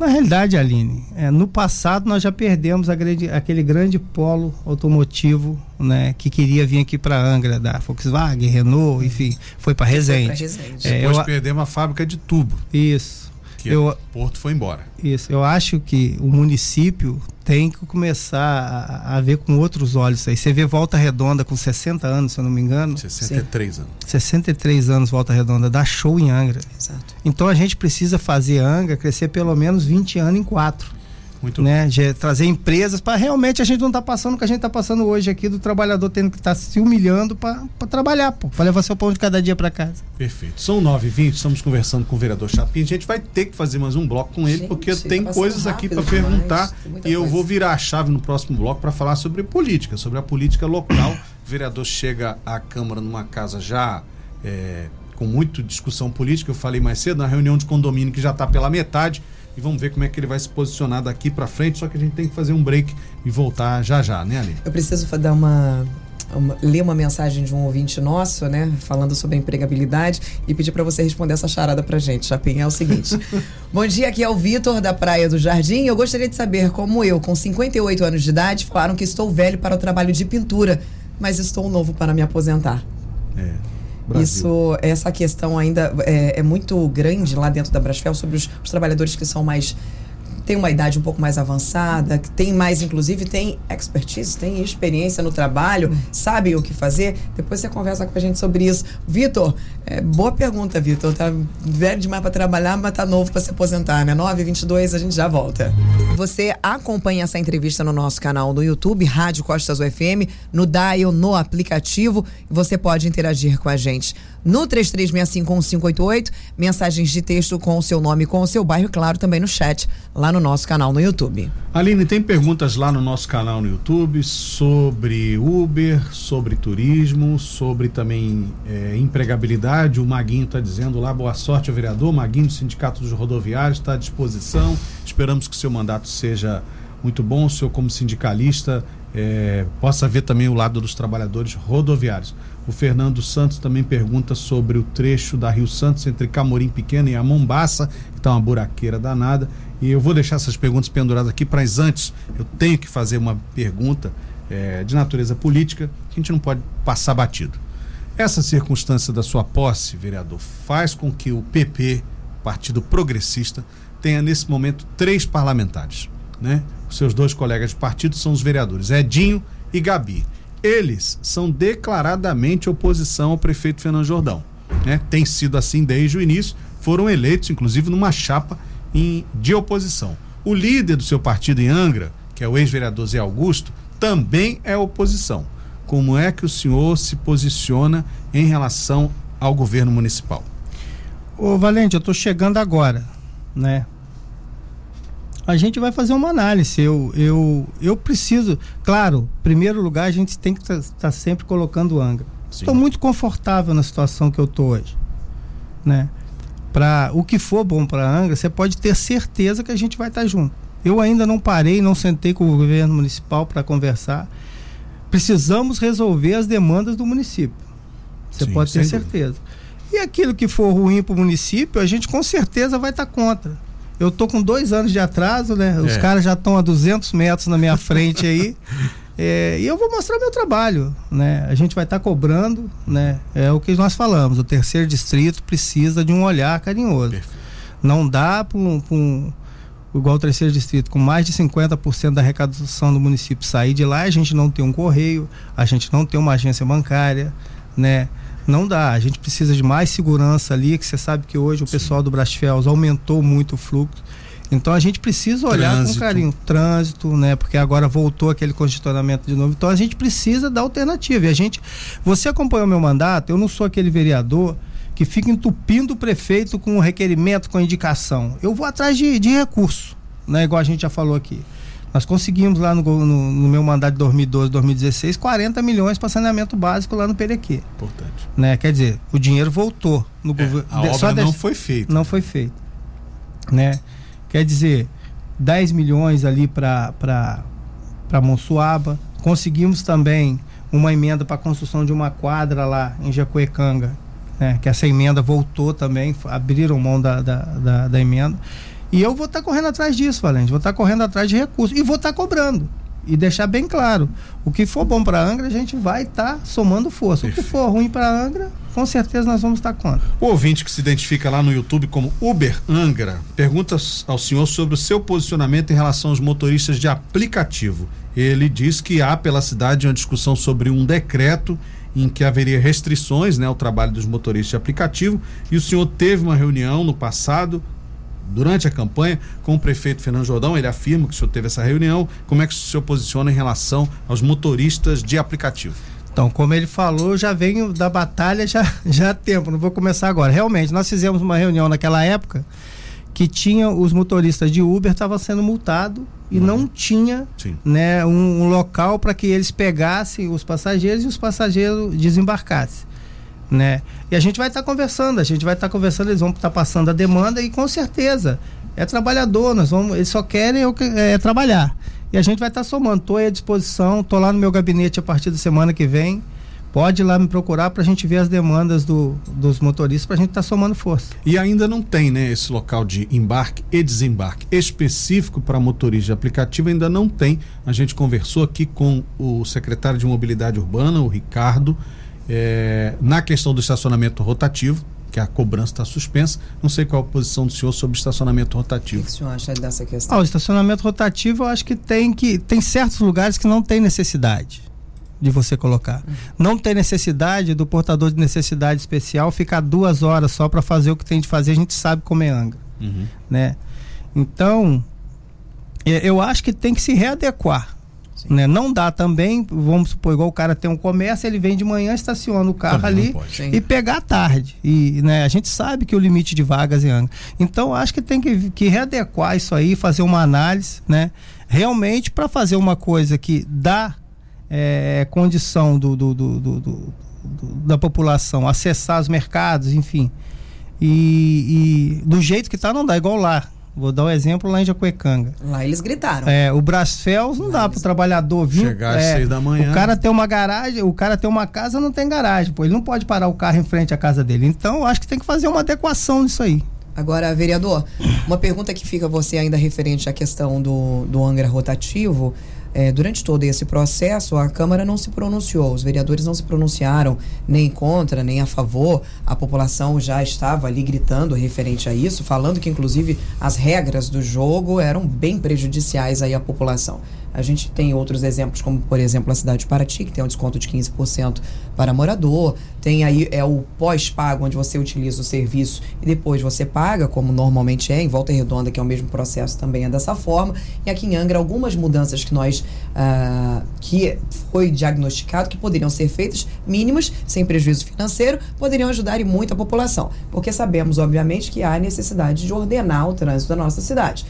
Na realidade, Aline, é, no passado nós já perdemos grande, aquele grande polo automotivo né, que queria vir aqui para Angra, da Volkswagen, Renault, enfim, foi para Resende. Resende. É, Depois eu, perdemos a fábrica de tubo. Isso. Que eu, Porto foi embora. Isso. Eu acho que o município tem que começar a, a, ver com outros olhos aí. Você vê Volta Redonda com 60 anos, se eu não me engano. 63 Sim. anos. 63 anos Volta Redonda, dá show em Angra. Exato. Então a gente precisa fazer Angra crescer pelo menos 20 anos em quatro. Muito né? De trazer empresas para realmente a gente não estar tá passando o que a gente está passando hoje aqui do trabalhador tendo que estar tá se humilhando para trabalhar, para levar seu pão de cada dia para casa. Perfeito. São 9h20, estamos conversando com o vereador Chapim. A gente vai ter que fazer mais um bloco com ele, gente, porque tem coisas aqui para perguntar e eu vou virar a chave no próximo bloco para falar sobre política, sobre a política local. o vereador chega à Câmara numa casa já. É, com muita discussão política, eu falei mais cedo, na reunião de condomínio que já está pela metade e vamos ver como é que ele vai se posicionar daqui para frente. Só que a gente tem que fazer um break e voltar já já, né, Aline? Eu preciso dar uma, uma, ler uma mensagem de um ouvinte nosso, né, falando sobre a empregabilidade e pedir para você responder essa charada pra gente. Chapim, é o seguinte. Bom dia, aqui é o Vitor da Praia do Jardim. Eu gostaria de saber como eu, com 58 anos de idade, falaram que estou velho para o trabalho de pintura, mas estou novo para me aposentar. É. Brasil. Isso, essa questão ainda é, é, muito grande lá dentro da Brasfel sobre os, os trabalhadores que são mais tem uma idade um pouco mais avançada, que tem mais, inclusive, tem expertise, tem experiência no trabalho, sabe o que fazer. Depois você conversa com a gente sobre isso. Vitor, é, boa pergunta, Vitor. Tá velho demais para trabalhar, mas tá novo para se aposentar, né? 922, a gente já volta. Você acompanha essa entrevista no nosso canal no YouTube, Rádio Costas UFM, no Dial, no aplicativo. Você pode interagir com a gente no 33651588, mensagens de texto com o seu nome com o seu bairro, claro, também no chat, lá no nosso canal no YouTube. Aline, tem perguntas lá no nosso canal no YouTube sobre Uber, sobre turismo, sobre também é, empregabilidade. O Maguinho está dizendo lá, boa sorte ao vereador. Maguinho do Sindicato dos Rodoviários está à disposição. Esperamos que o seu mandato seja muito bom, o senhor como sindicalista é, possa ver também o lado dos trabalhadores rodoviários. O Fernando Santos também pergunta sobre o trecho da Rio Santos entre Camorim Pequeno e a Mombaça, que está uma buraqueira danada. E eu vou deixar essas perguntas penduradas aqui, mas antes eu tenho que fazer uma pergunta é, de natureza política que a gente não pode passar batido. Essa circunstância da sua posse, vereador, faz com que o PP, Partido Progressista, tenha nesse momento três parlamentares. Né? Os seus dois colegas de partido são os vereadores Edinho e Gabi. Eles são declaradamente oposição ao prefeito Fernando Jordão. Né? Tem sido assim desde o início, foram eleitos, inclusive, numa chapa em, de oposição. O líder do seu partido em Angra, que é o ex-vereador Zé Augusto, também é oposição. Como é que o senhor se posiciona em relação ao governo municipal? Ô Valente, eu estou chegando agora, né? a gente vai fazer uma análise. Eu, eu, eu preciso, claro, em primeiro lugar, a gente tem que estar tá, tá sempre colocando Angra. Estou muito confortável na situação que eu estou hoje, né? Para o que for bom para Angra, você pode ter certeza que a gente vai estar tá junto. Eu ainda não parei, não sentei com o governo municipal para conversar. Precisamos resolver as demandas do município. Você Sim, pode ter certeza. Dúvida. E aquilo que for ruim para o município, a gente com certeza vai estar tá contra. Eu tô com dois anos de atraso, né? Os é. caras já estão a 200 metros na minha frente aí. É, e eu vou mostrar meu trabalho, né? A gente vai estar tá cobrando, né? É o que nós falamos. O terceiro distrito precisa de um olhar carinhoso. Perfeito. Não dá para um, um, igual o terceiro distrito, com mais de 50% da arrecadação do município sair de lá, a gente não tem um correio, a gente não tem uma agência bancária, né? Não dá, a gente precisa de mais segurança ali, que você sabe que hoje o Sim. pessoal do Brasfels aumentou muito o fluxo. Então a gente precisa olhar trânsito. com carinho. Trânsito, né? Porque agora voltou aquele congestionamento de novo. Então a gente precisa da alternativa. E a gente. Você acompanhou meu mandato, eu não sou aquele vereador que fica entupindo o prefeito com requerimento, com indicação. Eu vou atrás de, de recurso, né? Igual a gente já falou aqui. Nós conseguimos lá no, no, no meu mandato de 2012, 2016, 40 milhões para saneamento básico lá no Perequê. Importante. Né? Quer dizer, o dinheiro voltou no é, governo. A obra não foi feita. Não foi feita. Né? Quer dizer, 10 milhões ali para Monsuaba. Conseguimos também uma emenda para a construção de uma quadra lá em Jacuecanga, né? que essa emenda voltou também, abriram mão da, da, da, da emenda. E eu vou estar tá correndo atrás disso, Valente, vou estar tá correndo atrás de recursos e vou estar tá cobrando e deixar bem claro: o que for bom para Angra, a gente vai estar tá somando força. Perfeito. O que for ruim para Angra, com certeza nós vamos estar tá contra. O ouvinte que se identifica lá no YouTube como Uber Angra pergunta ao senhor sobre o seu posicionamento em relação aos motoristas de aplicativo. Ele diz que há pela cidade uma discussão sobre um decreto em que haveria restrições né, ao trabalho dos motoristas de aplicativo e o senhor teve uma reunião no passado durante a campanha com o prefeito Fernando Jordão. Ele afirma que o senhor teve essa reunião. Como é que o senhor posiciona em relação aos motoristas de aplicativo? Então, como ele falou, já venho da batalha já, já há tempo, não vou começar agora. Realmente, nós fizemos uma reunião naquela época que tinha os motoristas de Uber estavam sendo multados e uhum. não tinha né, um, um local para que eles pegassem os passageiros e os passageiros desembarcassem né? E a gente vai estar tá conversando, a gente vai estar tá conversando, eles vão estar tá passando a demanda e com certeza é trabalhador, nós vamos, eles só querem é, trabalhar. E a gente vai estar tá somando, estou à disposição, estou lá no meu gabinete a partir da semana que vem. Pode ir lá me procurar para a gente ver as demandas do, dos motoristas para a gente estar tá somando força. E ainda não tem, né, esse local de embarque e desembarque específico para motorista de aplicativo, ainda não tem. A gente conversou aqui com o secretário de Mobilidade Urbana, o Ricardo, é, na questão do estacionamento rotativo, que a cobrança está suspensa. Não sei qual a posição do senhor sobre estacionamento rotativo. O que o senhor acha dessa questão? Ah, o estacionamento rotativo, eu acho que tem que. Tem certos lugares que não tem necessidade de você colocar. Uhum. Não tem necessidade do portador de necessidade especial ficar duas horas só para fazer o que tem de fazer. A gente sabe como é Angra. Uhum. Né? Então, eu acho que tem que se readequar né? Não dá também, vamos supor, igual o cara tem um comércio, ele vem de manhã, estaciona o carro também ali e pegar à tarde. E né, a gente sabe que o limite de vagas em Angra. Então, acho que tem que, que readequar isso aí, fazer uma análise, né? Realmente para fazer uma coisa que dá é, condição do, do, do, do, da população acessar os mercados, enfim. E, e do jeito que está, não dá, igual lá Vou dar um exemplo lá em Jacuecanga. Lá eles gritaram. É, o Brasfels não lá dá para o trabalhador vir. Chegar às é, seis da manhã. O cara tem uma garagem, o cara tem uma casa, não tem garagem, pô. Ele não pode parar o carro em frente à casa dele. Então, acho que tem que fazer uma adequação nisso aí. Agora, vereador, uma pergunta que fica você ainda referente à questão do, do Angra rotativo. É, durante todo esse processo, a Câmara não se pronunciou, os vereadores não se pronunciaram nem contra, nem a favor. A população já estava ali gritando referente a isso, falando que, inclusive, as regras do jogo eram bem prejudiciais aí à população. A gente tem outros exemplos, como por exemplo a cidade de Paraty, que tem um desconto de 15% para morador. Tem aí é o pós-pago, onde você utiliza o serviço e depois você paga, como normalmente é, em Volta Redonda, que é o mesmo processo, também é dessa forma. E aqui em Angra, algumas mudanças que nós ah, que foi diagnosticado que poderiam ser feitas, mínimas, sem prejuízo financeiro, poderiam ajudar e muito a população. Porque sabemos, obviamente, que há necessidade de ordenar o trânsito da nossa cidade.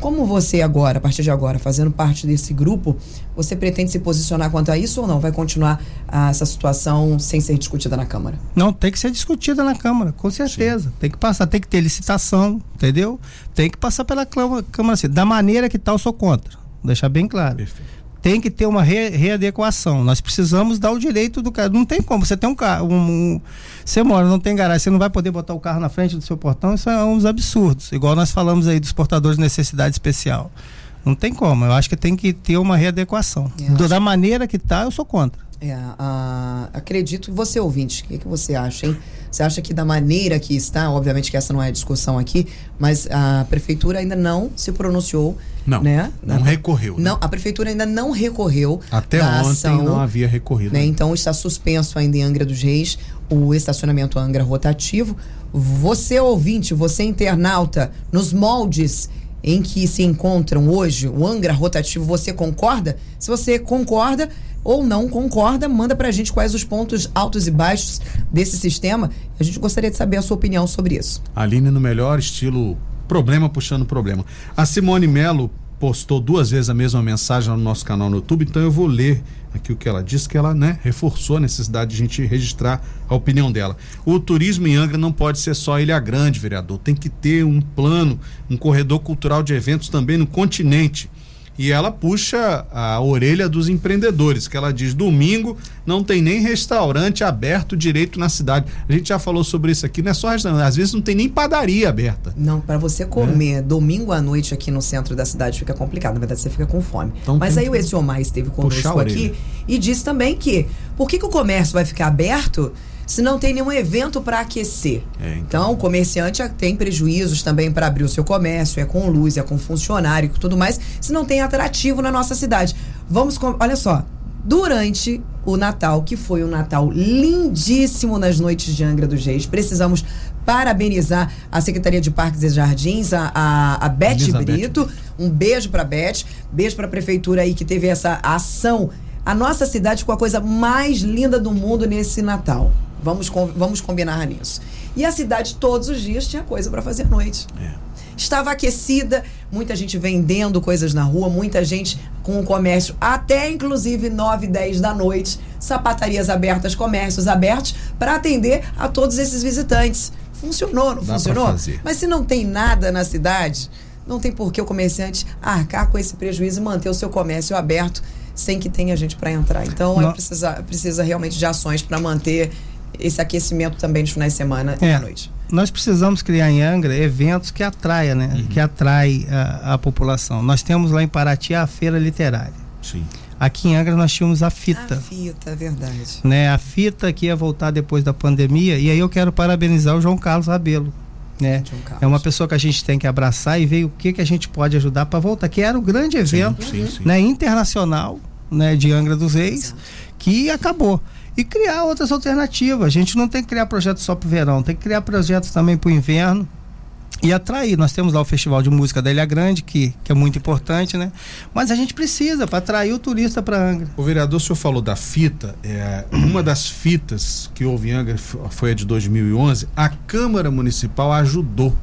Como você agora, a partir de agora, fazendo parte desse grupo, você pretende se posicionar quanto a isso ou não? Vai continuar ah, essa situação sem ser discutida na Câmara? Não, tem que ser discutida na Câmara, com certeza. Sim. Tem que passar, tem que ter licitação, entendeu? Tem que passar pela Câmara. Assim. Da maneira que tal, tá, eu sou contra. Vou deixar bem claro. Perfeito tem que ter uma re, readequação. Nós precisamos dar o direito do cara. Não tem como. Você tem um carro. Um, um, você mora, não tem garagem, você não vai poder botar o carro na frente do seu portão. Isso é uns absurdos. Igual nós falamos aí dos portadores de necessidade especial. Não tem como. Eu acho que tem que ter uma readequação. Da maneira que está, eu sou contra. É, ah, acredito, você ouvinte, o que, que você acha, hein? Você acha que da maneira que está, obviamente que essa não é a discussão aqui, mas a prefeitura ainda não se pronunciou, Não, né? não recorreu. né? Não, a prefeitura ainda não recorreu. Até ontem ação, não havia recorrido. né? Então está suspenso ainda em Angra dos Reis o estacionamento Angra rotativo. Você ouvinte, você internauta, nos moldes em que se encontram hoje o Angra rotativo, você concorda? Se você concorda ou não concorda, manda pra gente quais os pontos altos e baixos desse sistema. A gente gostaria de saber a sua opinião sobre isso. Aline no melhor estilo problema puxando problema. A Simone Melo postou duas vezes a mesma mensagem no nosso canal no YouTube, então eu vou ler aqui o que ela disse, que ela né, reforçou a necessidade de a gente registrar a opinião dela. O turismo em Angra não pode ser só Ilha Grande, vereador. Tem que ter um plano, um corredor cultural de eventos também no continente. E ela puxa a orelha dos empreendedores, que ela diz: domingo não tem nem restaurante aberto direito na cidade. A gente já falou sobre isso aqui, não é só restaurante, às vezes não tem nem padaria aberta. Não, para você comer domingo à noite aqui no centro da cidade fica complicado. Na verdade, você fica com fome. Então Mas aí o que Essiomar esteve conosco aqui e disse também que por que, que o comércio vai ficar aberto se não tem nenhum evento para aquecer? É, então. Então, o comerciante tem prejuízos também para abrir o seu comércio, é com luz, é com funcionário e tudo mais, se não tem atrativo na nossa cidade. Vamos, com, olha só, durante o Natal, que foi um Natal lindíssimo nas noites de Angra dos Reis, precisamos parabenizar a Secretaria de Parques e Jardins, a, a, a Beth Elizabeth. Brito. Um beijo para Beth, beijo para a prefeitura aí que teve essa ação. A nossa cidade ficou a coisa mais linda do mundo nesse Natal. Vamos, vamos combinar nisso. E a cidade todos os dias tinha coisa para fazer à noite. Estava aquecida, muita gente vendendo coisas na rua, muita gente com o comércio até inclusive 9, 10 da noite, sapatarias abertas, comércios abertos para atender a todos esses visitantes. Funcionou, não Dá funcionou? Mas se não tem nada na cidade, não tem por que o comerciante arcar com esse prejuízo e manter o seu comércio aberto sem que tenha gente para entrar. Então, é precisa, precisa realmente de ações para manter esse aquecimento também nos finais de semana e É. à noite. Nós precisamos criar em Angra eventos que atraia, né? Que atrai a, a população. Nós temos lá em Paraty a feira literária. Sim. Aqui em Angra nós tínhamos a A fita. fita, é verdade. né? A fita que ia voltar depois da pandemia. E aí eu quero parabenizar o João Carlos Rabelo. Né? João Carlos. É uma pessoa que a gente tem que abraçar e ver o que, que a gente pode ajudar para voltar, que era o grande evento sim, sim. Né, internacional né, de Angra dos Reis, Exato. que acabou. E criar outras alternativas. A gente não tem que criar projetos só para o verão, tem que criar projetos também para o inverno e atrair. Nós temos lá o Festival de Música da Ilha Grande, que, que é muito importante, né? Mas a gente precisa para atrair o turista para Angra. O vereador, o senhor falou da fita, é, uma das fitas que houve em Angra foi a de 2011, a Câmara Municipal ajudou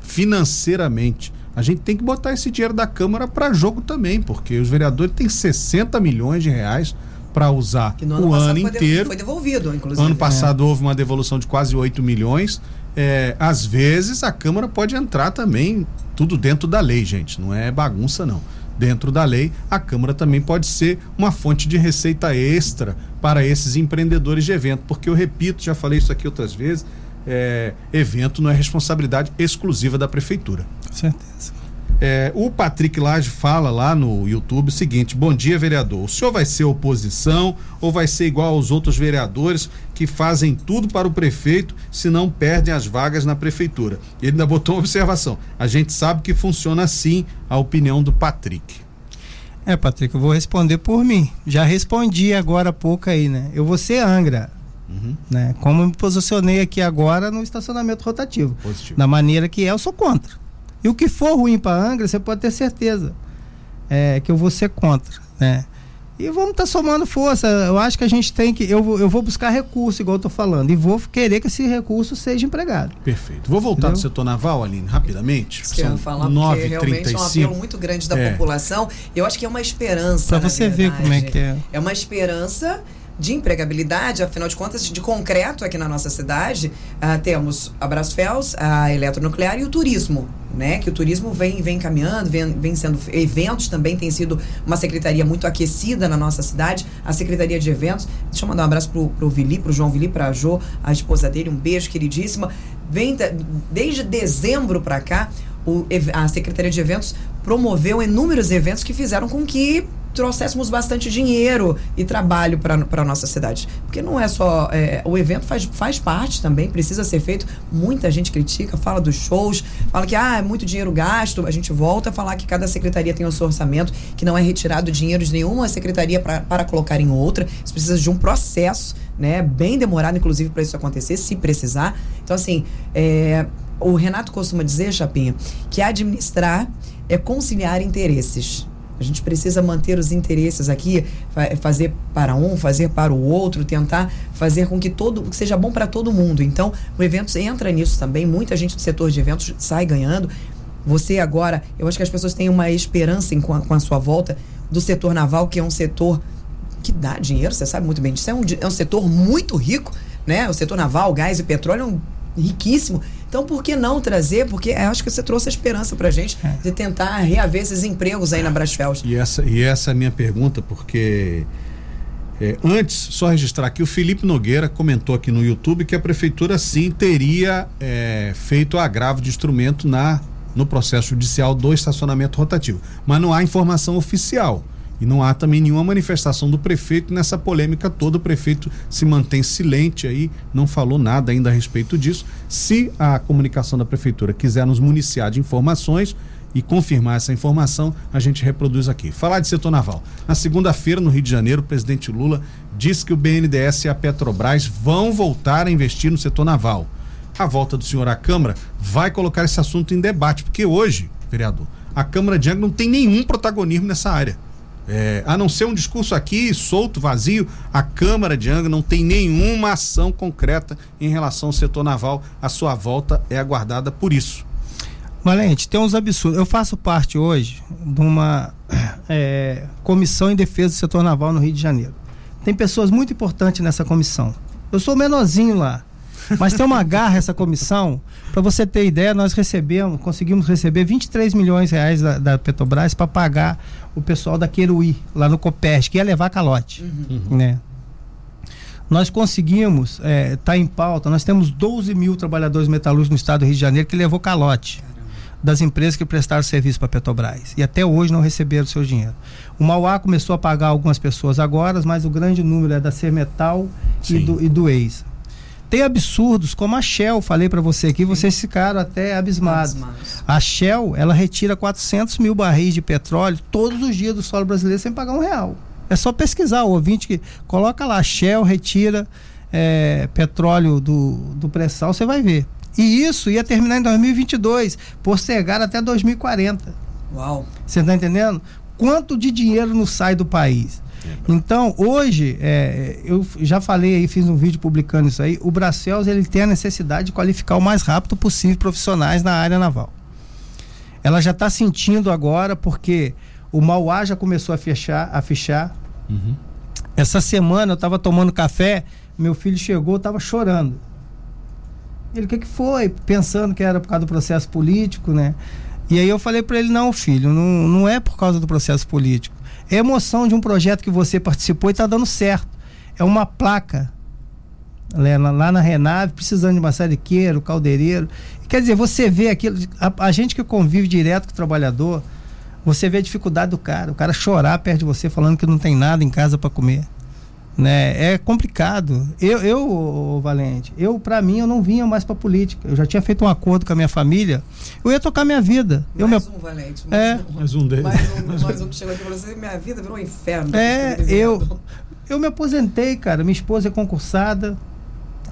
financeiramente. A gente tem que botar esse dinheiro da Câmara para jogo também, porque os vereadores têm 60 milhões de reais para usar Que no ano o ano inteiro. foi devolvido, inclusive. Ano passado houve uma devolução de quase 8 milhões. É, às vezes a Câmara pode entrar também, tudo dentro da lei, gente. Não é bagunça, não. Dentro da lei, a Câmara também pode ser uma fonte de receita extra para esses empreendedores de evento. Porque eu repito, já falei isso aqui outras vezes: é, evento não é responsabilidade exclusiva da Prefeitura. Com certeza. É, o Patrick Lage fala lá no YouTube o seguinte: Bom dia, vereador. O senhor vai ser oposição ou vai ser igual aos outros vereadores que fazem tudo para o prefeito, se não perdem as vagas na prefeitura? Ele ainda botou uma observação. A gente sabe que funciona assim a opinião do Patrick. É, Patrick, eu vou responder por mim. Já respondi agora há pouco aí, né? Eu vou ser Angra, Uhum, né? Como eu me posicionei aqui agora no estacionamento rotativo. positivo. Da maneira que é, eu sou contra. E o que for ruim para Angra, você pode ter certeza é, que eu vou ser contra, né? E vamos estar somando força. Eu acho que a gente tem que. Eu, vou- eu vou buscar recurso, igual eu tô falando, e vou querer que esse recurso seja empregado. Perfeito. Vou voltar Entendeu? do setor naval, Aline, rapidamente. Isso que eu ia São falar, porque realmente é um 9h35. apelo muito grande da É. população. Eu acho que é uma esperança. Pra na você ver verdade. como é que é. É uma esperança de empregabilidade, afinal de contas, de concreto aqui na nossa cidade. ah, temos a Brasfels, a Eletronuclear e o turismo. Né, que o turismo vem, vem caminhando, vem, vem sendo eventos também tem sido uma secretaria muito aquecida na nossa cidade, a secretaria de eventos. Deixa eu mandar um abraço pro, pro Vili, pro João Vili, pra Jo, a esposa dele, um beijo queridíssima. Vem desde dezembro para cá, o a secretaria de eventos promoveu inúmeros eventos que fizeram com que trouxéssemos bastante dinheiro e trabalho para a nossa cidade. Porque não é só. É, o evento faz, faz parte também, precisa ser feito. Muita gente critica, fala dos shows, fala que ah, é muito dinheiro gasto. A gente volta a falar que cada secretaria tem o seu orçamento, que não é retirado dinheiro de nenhuma secretaria para colocar em outra. Isso precisa de um processo, né? Bem demorado, inclusive, para isso acontecer, se precisar. Então, assim, é, o Renato costuma dizer, Chapinha, que administrar é conciliar interesses. A gente precisa manter os interesses aqui, fazer para um, fazer para o outro, tentar fazer com que todo que seja bom para todo mundo. Então, o evento entra nisso também. Muita gente do setor de eventos sai ganhando. Você agora, eu acho que as pessoas têm uma esperança em, com, a, com a sua volta do setor naval, que é um setor que dá dinheiro, você sabe muito bem disso. É um, é um setor muito rico, né? O setor naval, gás e petróleo é um riquíssimo. Então, por que não trazer? Porque eu acho que você trouxe a esperança para a gente é. de tentar reaver esses empregos aí na Brasfels. E essa, e essa é a minha pergunta, porque é, antes, só registrar aqui, o Felipe Nogueira comentou aqui no YouTube que a prefeitura sim teria é, feito agravo de instrumento na no processo judicial do estacionamento rotativo. Mas não há informação oficial. E não há também nenhuma manifestação do prefeito nessa polêmica toda. O prefeito se mantém silente aí, não falou nada ainda a respeito disso. Se a comunicação da prefeitura quiser nos municiar de informações e confirmar essa informação, a gente reproduz aqui. Falar de setor naval. Na segunda-feira, no Rio de Janeiro, o presidente Lula disse que o BNDES e a Petrobras vão voltar a investir no setor naval. A volta do senhor à Câmara vai colocar esse assunto em debate, porque hoje, vereador, a Câmara de Angra não tem nenhum protagonismo nessa área. É, a não ser um discurso aqui solto, vazio, a Câmara de Angra não tem nenhuma ação concreta em relação ao setor naval. A sua volta é aguardada por isso. Valente, tem uns absurdos. Eu faço parte hoje de uma é, comissão em defesa do setor naval no Rio de Janeiro. Tem pessoas muito importantes nessa comissão. Eu sou menorzinho lá. Mas tem uma garra essa comissão. Para você ter ideia, nós recebemos, conseguimos receber 23 milhões de reais da, da Petrobras para pagar o pessoal da Queruí, lá no Copércio, que ia levar calote. Uhum. Né? Nós conseguimos, está é, tá em pauta, nós temos 12 mil trabalhadores metalúrgicos no estado do Rio de Janeiro que levou calote das empresas que prestaram serviço para a Petrobras. E até hoje não receberam o seu dinheiro. O Mauá começou a pagar algumas pessoas agora, mas o grande número é da Sermetal e do, e do ex. Tem absurdos como a Shell, falei para você aqui, vocês ficaram até abismados. A Shell, ela retira 400 mil barris de petróleo todos os dias do solo brasileiro sem pagar um real. É só pesquisar, o ouvinte que coloca lá, Shell retira é, petróleo do, do pré-sal, você vai ver. E isso ia terminar em 2022, postergar até 2040. Uau! Você está entendendo? Quanto de dinheiro não sai do país? Então, hoje, é, eu já falei aí, fiz um vídeo publicando isso aí, o Bracels ele tem a necessidade de qualificar o mais rápido possível profissionais na área naval. Ela já está sentindo agora, porque o Mauá já começou a fechar, a fechar. Uhum. Essa semana eu estava tomando café, meu filho chegou, estava chorando. Ele, o que, que foi? Pensando que era por causa do processo político, né? E aí eu falei para ele, não, filho, não, não é por causa do processo político é emoção de um projeto que você participou e está dando certo. É uma placa né, lá na Renave, precisando de maçariqueiro, caldeireiro. Quer dizer, você vê aquilo, a, a, gente que convive direto com o trabalhador, você vê a dificuldade do cara, o cara chorar perto de você falando que não tem nada em casa para comer né? É complicado. Eu, eu Valente, eu para mim eu não vinha mais para política. Eu já tinha feito um acordo com a minha família. Eu ia tocar minha vida. Mais eu um Valente. Mais é. um, mais um deles. Mais um, mais um que chegou aqui e falou assim, minha vida virou um inferno. É, eu eu me aposentei, cara. Minha esposa é concursada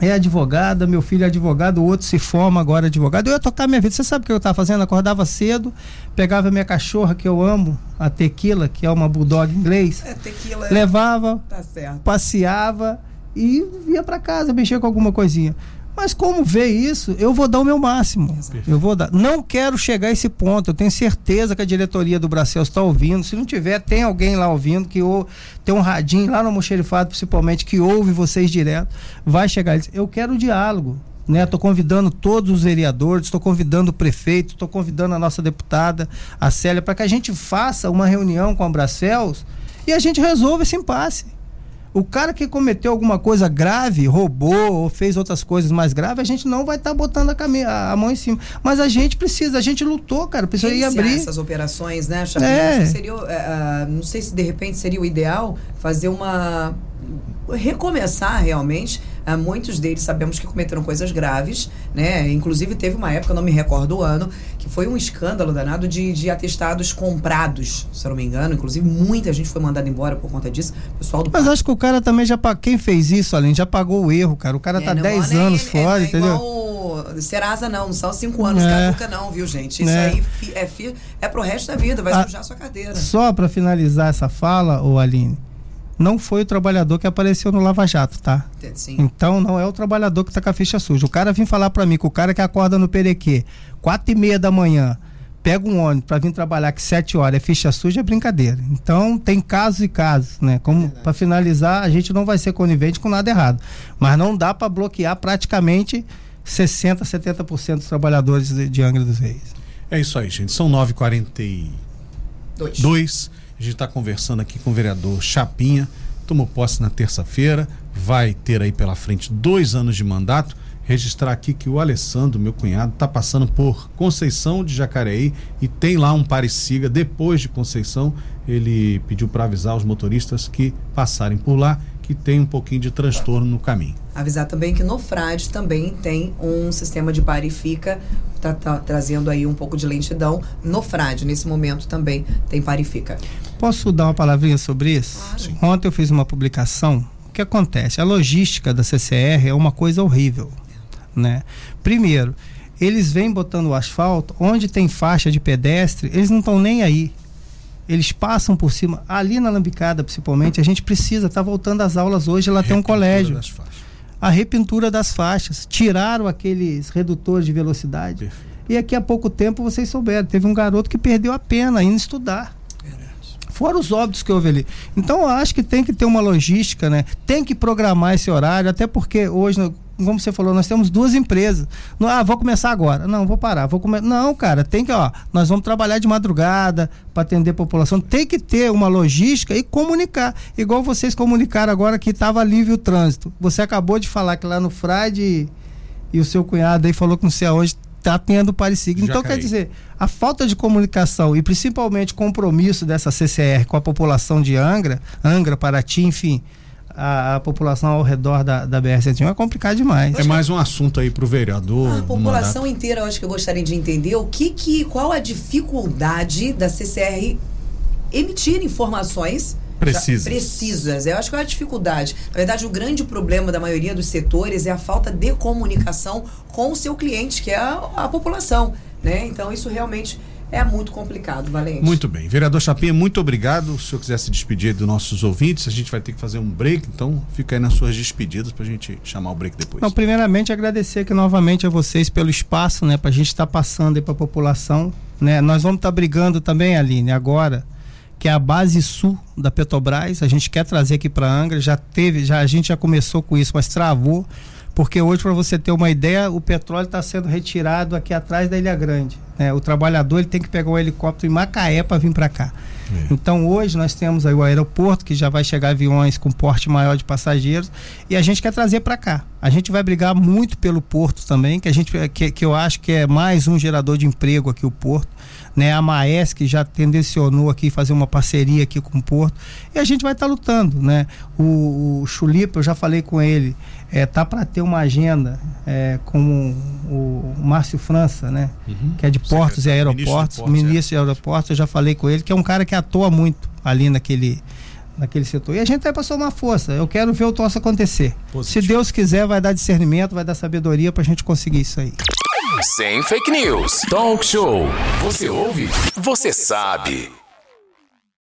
é advogada, meu filho é advogado, o outro se forma agora advogado. Eu ia tocar minha vida. Você sabe o que eu estava fazendo? Acordava cedo, pegava minha cachorra, que eu amo, a Tequila, que é uma bulldog inglês. É, tequila. Levava, tá passeava e ia para casa, mexer com alguma coisinha. Mas como vê isso, eu vou dar o meu máximo. Eu vou dar. Não quero chegar a esse ponto. Eu tenho certeza que a diretoria do Bracel está ouvindo. Se não tiver, tem alguém lá ouvindo que ou, tem um radinho lá no Mocherifado, principalmente, que ouve vocês direto. Vai chegar. Eu quero diálogo. Né? Estou convidando todos os vereadores, estou convidando o prefeito, estou convidando a nossa deputada, a Célia, para que a gente faça uma reunião com a Bracels e a gente resolva esse impasse. O cara que cometeu alguma coisa grave, roubou ou fez outras coisas mais graves, a gente não vai estar tá botando a, a, mão em cima. Mas a gente precisa, a gente lutou, cara, precisa ir Iniciar abrir. essas operações, né, Chapinha? É. Seria, ah, não sei se de repente seria o ideal fazer uma recomeçar realmente. Ah, muitos deles sabemos que cometeram coisas graves, né? Inclusive teve uma época, não me recordo o ano, que foi um escândalo danado de, de atestados comprados, se eu não me engano. Inclusive muita gente foi mandada embora por conta disso. Pessoal do Mas acho que o cara também já quem fez isso, além já pagou o erro, cara. O cara tá É, não 10 nem- anos é, fora, é entendeu? Igual Serasa não, não são cinco anos, É. caduca não, viu, gente? Isso É. aí é, fi- é pro resto da vida, vai Ah, sujar sua carteira. Só para finalizar essa fala, ô Aline, não foi o trabalhador que apareceu no Lava Jato, tá? Sim. Então não é o trabalhador que tá com a ficha suja. O cara vem falar para mim que o cara que acorda no Perequê, quatro e meia da manhã, pega um ônibus para vir trabalhar que sete horas é ficha suja, é brincadeira. Então tem casos e casos, né? Como para finalizar, a gente não vai ser conivente com nada errado, mas não dá para bloquear praticamente 60, 70% dos trabalhadores de, de Angra dos Reis. É isso aí, gente. São 9h42. Dois. A gente está conversando aqui com o vereador Chapinha. Tomou posse na terça-feira. Vai ter aí pela frente dois anos de mandato. Registrar aqui que o Alessandro, meu cunhado, está passando por Conceição de Jacareí e tem lá um pare-siga. Depois de Conceição, ele pediu para avisar os motoristas que passarem por lá que tem um pouquinho de transtorno no caminho. Avisar também que no Frade também tem um sistema de pare e fica, tá, tá trazendo aí um pouco de lentidão. No Frade, nesse momento, também tem pare e fica. Posso dar uma palavrinha sobre isso? Claro. Ontem eu fiz uma publicação. O que acontece? A logística da CCR é uma coisa horrível, né? Primeiro, eles vêm botando o asfalto onde tem faixa de pedestre, eles não estão nem aí. Eles passam por cima. Ali na Lambicada, principalmente, a gente precisa. Tá voltando às aulas hoje, lá tem um colégio. A repintura das faixas. Tiraram aqueles redutores de velocidade. Perfeito. E aqui a pouco tempo vocês souberam, teve um garoto que perdeu a pena indo estudar. Fora os óbitos que houve ali. Então eu acho que tem que ter uma logística, né? Tem que programar esse horário, até porque hoje, como você falou, nós temos duas empresas. Não, ah, vou começar agora. Não, vou parar. Vou come... Não, cara, tem que, ó, nós vamos trabalhar de madrugada para atender a população. Tem que ter uma logística e comunicar. Igual vocês comunicaram agora que estava livre o trânsito. Você acabou de falar que lá no Frade e o seu cunhado aí falou que não sei aonde está tendo parecido. Então quer dizer, a falta de comunicação e principalmente compromisso dessa CCR com a população de Angra, Angra, Paraty, enfim, a, a população ao redor da, da BR-101 é complicado demais. É mais um assunto aí para o vereador. A população inteira, eu acho que eu gostaria de entender o que, que qual a dificuldade da CCR emitir informações Precisas. precisas. Eu acho que é a dificuldade. Na verdade, o grande problema da maioria dos setores é a falta de comunicação com o seu cliente, que é a, a população, né? Então isso realmente é muito complicado, Valente. Muito bem. Vereador Chapinha, muito obrigado. Se o senhor quiser se despedir dos nossos ouvintes, a gente vai ter que fazer um break, então fica aí nas suas despedidas para a gente chamar o break depois. Não, primeiramente agradecer aqui novamente a vocês pelo espaço, né, para a gente estar passando aí para a população, né. Nós vamos estar brigando também, Aline, agora que é a base sul da Petrobras, a gente quer trazer aqui para Angra, já teve, já a gente já começou com isso, mas travou, porque hoje para você ter uma ideia, o petróleo está sendo retirado aqui atrás da Ilha Grande, né. O trabalhador ele tem que pegar um helicóptero em Macaé para vir para cá. É. Então hoje nós temos aí o aeroporto que já vai chegar aviões com porte maior de passageiros e a gente quer trazer para cá. A gente vai brigar muito pelo porto também, que a gente que, que eu acho que é mais um gerador de emprego aqui o porto, né? A Maesc já tendenciou aqui fazer uma parceria aqui com o porto e a gente vai estar lutando, né? O, o Chulipa, eu já falei com ele, é, tá para ter uma agenda é, com o, o Márcio França, né? Uhum. Que é de portos e Secretário, ministro de aeroportos, portos, é. ministro de aeroportos, eu já falei com ele, que é um cara que atua muito ali naquele naquele setor. E a gente vai para somar força. Eu quero ver o troço acontecer. Positivo. Se Deus quiser, vai dar discernimento, vai dar sabedoria pra gente conseguir isso aí. Sem fake news. Talk show. Você ouve? Você sabe.